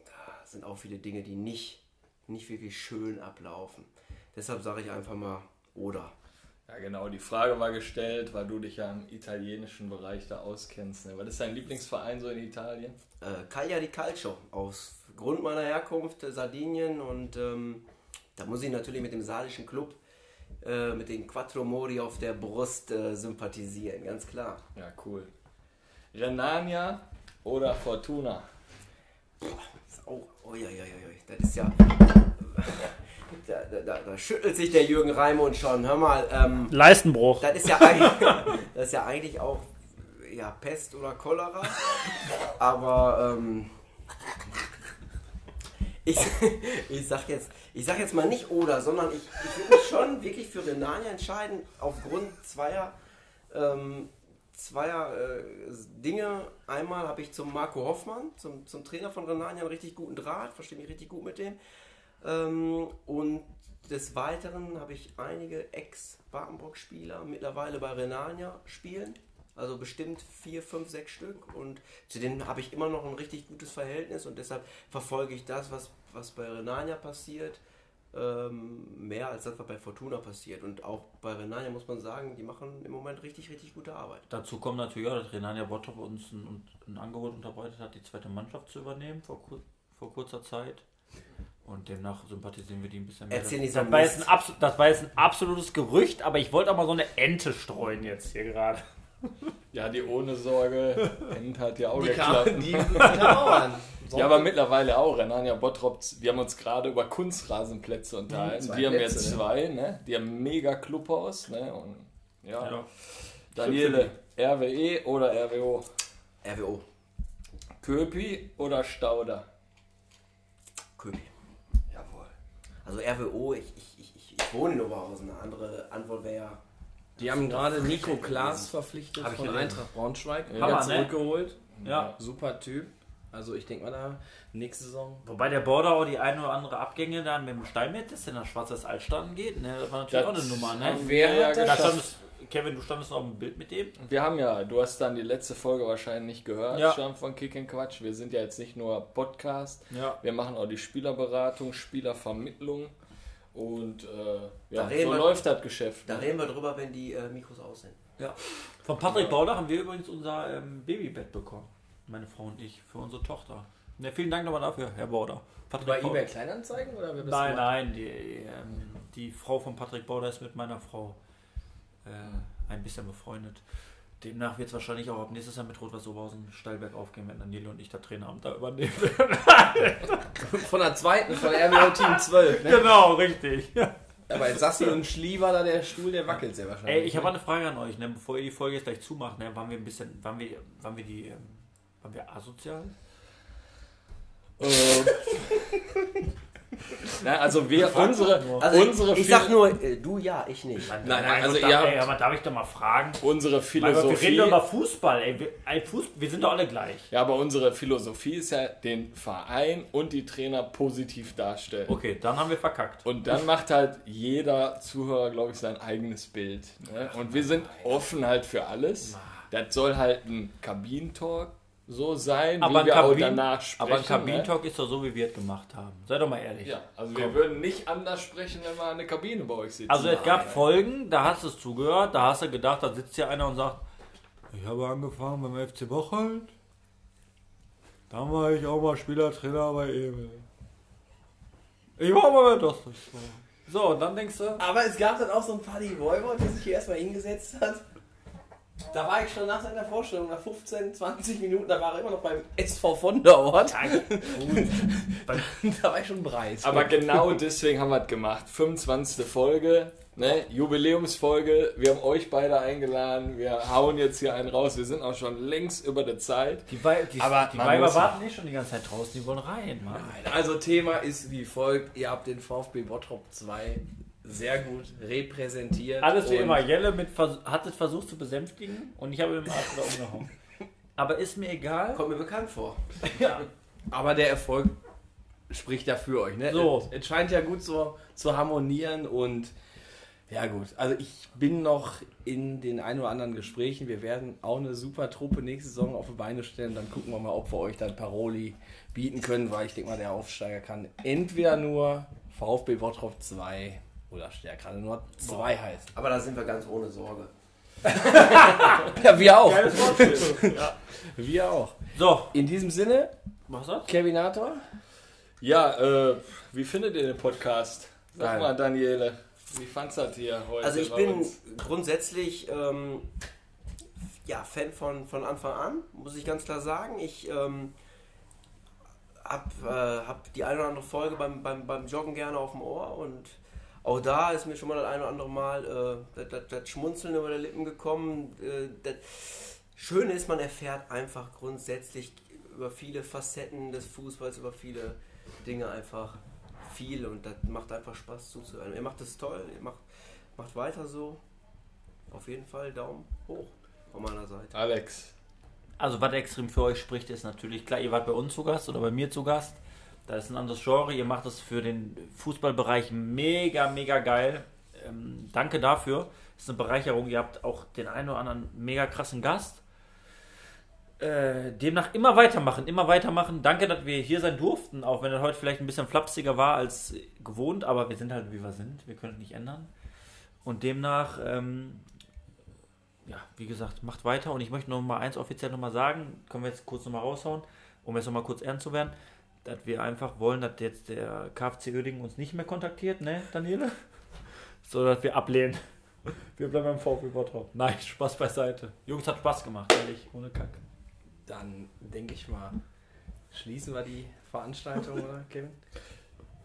da sind auch viele Dinge, die nicht, nicht wirklich schön ablaufen. Deshalb sage ich einfach mal oder. Ja, genau. Die Frage war gestellt, weil du dich ja im italienischen Bereich da auskennst. Ne? Was ist dein Lieblingsverein so in Italien? Äh, Cagliari Calcio, aus Grund meiner Herkunft äh, Sardinien und ähm, da muss ich natürlich mit dem sardischen Club, äh, mit den Quattro Mori auf der Brust äh, sympathisieren, ganz klar. Ja, cool. Renania oder Fortuna? Oh, oh ja, ja, ja, ja, das ist ja. Da, da, da, schüttelt sich der Jürgen Raimund schon. Hör mal, ähm, Leistenbruch. das ist ja eigentlich, das ist ja eigentlich auch ja, Pest oder Cholera. Aber ähm, ich, ich sag jetzt, ich sag jetzt mal nicht oder, sondern ich, ich würde mich schon wirklich für Renania entscheiden aufgrund zweier ähm, zweier äh, Dinge. Einmal habe ich zum Marco Hoffmann, zum, zum Trainer von Renania, einen richtig guten Draht, verstehe mich richtig gut mit dem. Ähm, und des Weiteren habe ich einige Ex-Badenbrock-Spieler mittlerweile bei Renania spielen. Also bestimmt vier, fünf, sechs Stück. Und zu denen habe ich immer noch ein richtig gutes Verhältnis und deshalb verfolge ich das, was, was bei Renania passiert, ähm, mehr als das, was bei Fortuna passiert. Und auch bei Renania muss man sagen, die machen im Moment richtig, richtig gute Arbeit. Dazu kommt natürlich auch, dass Renania Bottrop uns ein, ein Angebot unterbreitet hat, die zweite Mannschaft zu übernehmen vor, vor kurzer Zeit. Und demnach sympathisieren wir die ein bisschen mehr. Erzähl nicht so das, war jetzt ein abs- das war jetzt ein absolutes Gerücht, aber ich wollte auch mal so eine Ente streuen jetzt hier gerade. Ja, die ohne Sorge End hat ja auch Die geklappt. kam, die an. Ja, aber mittlerweile auch. Renania Bottrop, wir haben uns gerade über Kunstrasenplätze unterhalten. zwei die haben Plätze, jetzt ne? zwei, ne? Die haben mega Clubhaus, ne? Und ja. Ja. Daniele, RWE oder RWO? RWO, Köpi oder Stauder? Köpi. Also RWO, ich, ich, ich, ich, ich wohne in Oberhausen. Eine andere Antwort wäre ja Die haben gerade Nico Klaas verpflichtet Hab ich von gelesen. Eintracht Braunschweig. Ja. Hammer, ne? zurückgeholt. Ja. Super Typ. Also ich denke mal da, nächste Saison. Wobei der Border auch die eine oder andere Abgänge dann mit dem Steinmetz, das in das Schwarzes Altstaden geht, ne? Das war natürlich Das auch eine Nummer, ne? wir ja Da geschafft. Kevin, du standest noch auf dem Bild mit dem. Wir haben ja, du hast dann die letzte Folge wahrscheinlich nicht gehört, Ja. Stamm von Kick and Quatsch. Wir sind ja jetzt nicht nur Podcast, Ja. wir machen auch die Spielerberatung, Spielervermittlung und äh, ja, Da reden so wir- läuft das Geschäft. Da ne? reden wir drüber, wenn die äh, Mikros aus sind. Ja. Von Patrick Bauder haben wir übrigens unser ähm, Babybett bekommen. Meine Frau und ich, für unsere Tochter. Ne, vielen Dank nochmal dafür, Herr Bauder. Patrick Bei Bauder. eBay Kleinanzeigen oder Nein, du? nein, die, ähm, die Frau von Patrick Bauder ist mit meiner Frau äh, ein bisschen befreundet. Demnach wird es wahrscheinlich auch ab nächstes Jahr mit Rot-Weiß Oberhausen Steilberg aufgehen, wenn Daniele und ich das Traineramt da übernehmen. Von der zweiten, von RWO Team 12. Ne? genau, richtig. Aber jetzt sagst du, ein Schlieber da, der Stuhl, der wackelt sehr wahrscheinlich. Ey, ich habe ne? eine Frage an euch, ne? bevor ihr die Folge jetzt gleich zumacht, ne? waren wir ein bisschen, waren wir, waren wir die, ähm, waren wir asozial? Äh, Na, also wir, unsere, Also unsere, ich Philo- sag nur, äh, du ja, ich nicht. nein, nein, also da, ihr ey, habt aber darf ich doch mal fragen? unsere Mein Gott, wir Philosophie. reden doch über Fußball, ey. Wir, ey, Fuß, wir sind doch alle gleich. Ja, aber unsere Philosophie ist ja, den Verein und die Trainer positiv darstellen. Okay, dann haben wir verkackt. Und dann macht halt jeder Zuhörer, glaube ich, sein eigenes Bild. Ne? Und wir sind offen halt für alles. Das soll halt ein Kabinentalk so sein, Aber wie ein, wir auch Kabin, danach sprechen. aber ein ne? Kabinentalk ist doch so, wie wir es gemacht haben. Sei doch mal ehrlich. Ja, also wir würden nicht anders sprechen, wenn wir der Kabine bei euch sitzen. Also es gab Folgen, da hast du es zugehört, da hast du gedacht, da sitzt hier einer und sagt, ich habe angefangen beim FC Bocholt, dann war ich auch mal Spielertrainer bei Emil. Ich war mal bei Dostos. So, und dann denkst du, Aber es gab dann auch so ein Paddy Voivod, der sich hier erstmal hingesetzt hat. Da war ich schon nach seiner Vorstellung, nach 15, 20 Minuten, da war er immer noch beim SV von der Ort. da war ich schon bereit. Aber genau deswegen haben wir es gemacht. 25. Folge, ne? Jubiläumsfolge. Wir haben euch beide eingeladen. Wir hauen jetzt hier einen raus. Wir sind auch schon längst über der Zeit. die, Wei die, Aber die Weiber muss- warten nicht schon die ganze Zeit draußen, die wollen rein, Mann. Also Thema ist wie folgt, ihr habt den VfB Bottrop 2 sehr gut repräsentiert. Alles wie immer, Jelle mit vers hat es versucht zu besänftigen und ich habe ihm Arsch wieder umgehauen. Aber ist mir egal. Kommt mir bekannt vor. Ja. Aber der Erfolg spricht ja für euch. Ne? So. Es, es scheint ja gut so, zu harmonieren und ja gut. Also ich bin noch in den ein oder anderen Gesprächen. Wir werden auch eine super Truppe nächste Saison auf die Beine stellen. Dann gucken wir mal, ob wir euch dann Paroli bieten können, weil ich denke mal, der Aufsteiger kann entweder nur VfB Bottrop 2 oder stärker nur 2 heißt. Aber da sind wir ganz ohne Sorge. Ja, wir auch. ja. Wir auch. So, In diesem Sinne, was das? Kevinator. Ja, äh, wie findet ihr den Podcast? Sag Geil. mal, Daniele. Wie fandst du das hier heute? Also ich bei bin uns? grundsätzlich ähm, ja, Fan von, von Anfang an, muss ich ganz klar sagen. Ich ähm, habe äh, hab die eine oder andere Folge beim, beim, beim Joggen gerne auf dem Ohr und auch da ist mir schon mal das eine oder andere Mal äh, das, das, das Schmunzeln über die Lippen gekommen. Äh, das Schöne ist, man erfährt einfach grundsätzlich über viele Facetten des Fußballs, über viele Dinge einfach viel und das macht einfach Spaß zuzuhören. Ihr macht es toll, ihr macht, macht weiter so. Auf jeden Fall Daumen hoch von meiner Seite. Alex. Also was extrem für euch spricht, ist natürlich klar, ihr wart bei uns zu Gast oder bei mir zu Gast. Da ist ein anderes Genre. Ihr macht es für den Fußballbereich mega, mega geil. Ähm, danke dafür. Das ist eine Bereicherung. Ihr habt auch den einen oder anderen mega krassen Gast. Äh, demnach immer weitermachen, immer weitermachen. Danke, dass wir hier sein durften, auch wenn es heute vielleicht ein bisschen flapsiger war als gewohnt, aber wir sind halt wie wir sind. Wir können es nicht ändern. Und demnach, ähm, ja, wie gesagt, macht weiter. Und ich möchte noch mal eins offiziell noch mal sagen, können wir jetzt kurz noch mal raushauen, um jetzt noch mal kurz ernst zu werden, dass wir einfach wollen, dass jetzt der KfC Uerdingen uns nicht mehr kontaktiert, ne, Daniele? So, dass wir ablehnen. Wir bleiben beim VfB Bottrop. Nein, Spaß beiseite. Jungs, hat Spaß gemacht, ehrlich, ohne Kack. Dann denke ich mal, schließen wir die Veranstaltung, oder Kevin?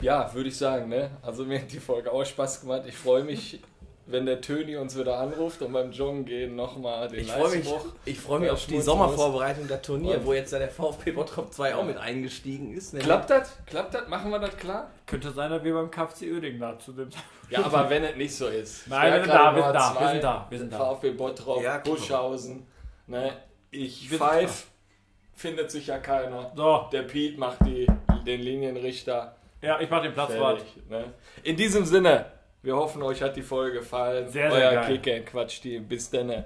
Ja, würde ich sagen, ne? Also mir hat die Folge auch Spaß gemacht. Ich freue mich, wenn der Töni uns wieder anruft und beim Joggen gehen nochmal den Ich freue mich, ich freu mich Ja, auf die Sommervorbereitung der Turnier, Und- wo jetzt ja der VfB Bottrop 2 auch mit eingestiegen ist. nämlich- Klappt das? Klappt das? Machen wir das klar? Könnte sein, dass wir beim KfC Uerdingen da zu dem Ja, aber wenn es nicht so ist. Nein, wir sind da, wir sind da, wir sind da, wir sind da. VfB Bottrop, Ja. Buschhausen. Ne? Ich pfeif, findet sich ja keiner. So, Der Piet macht die, den Linienrichter. ja, ich mach den Platzwart. Ne? In diesem Sinne, wir hoffen, euch hat die Folge gefallen. Sehr, sehr Euer geil. Kicker Quatsch-Team. Bis dann.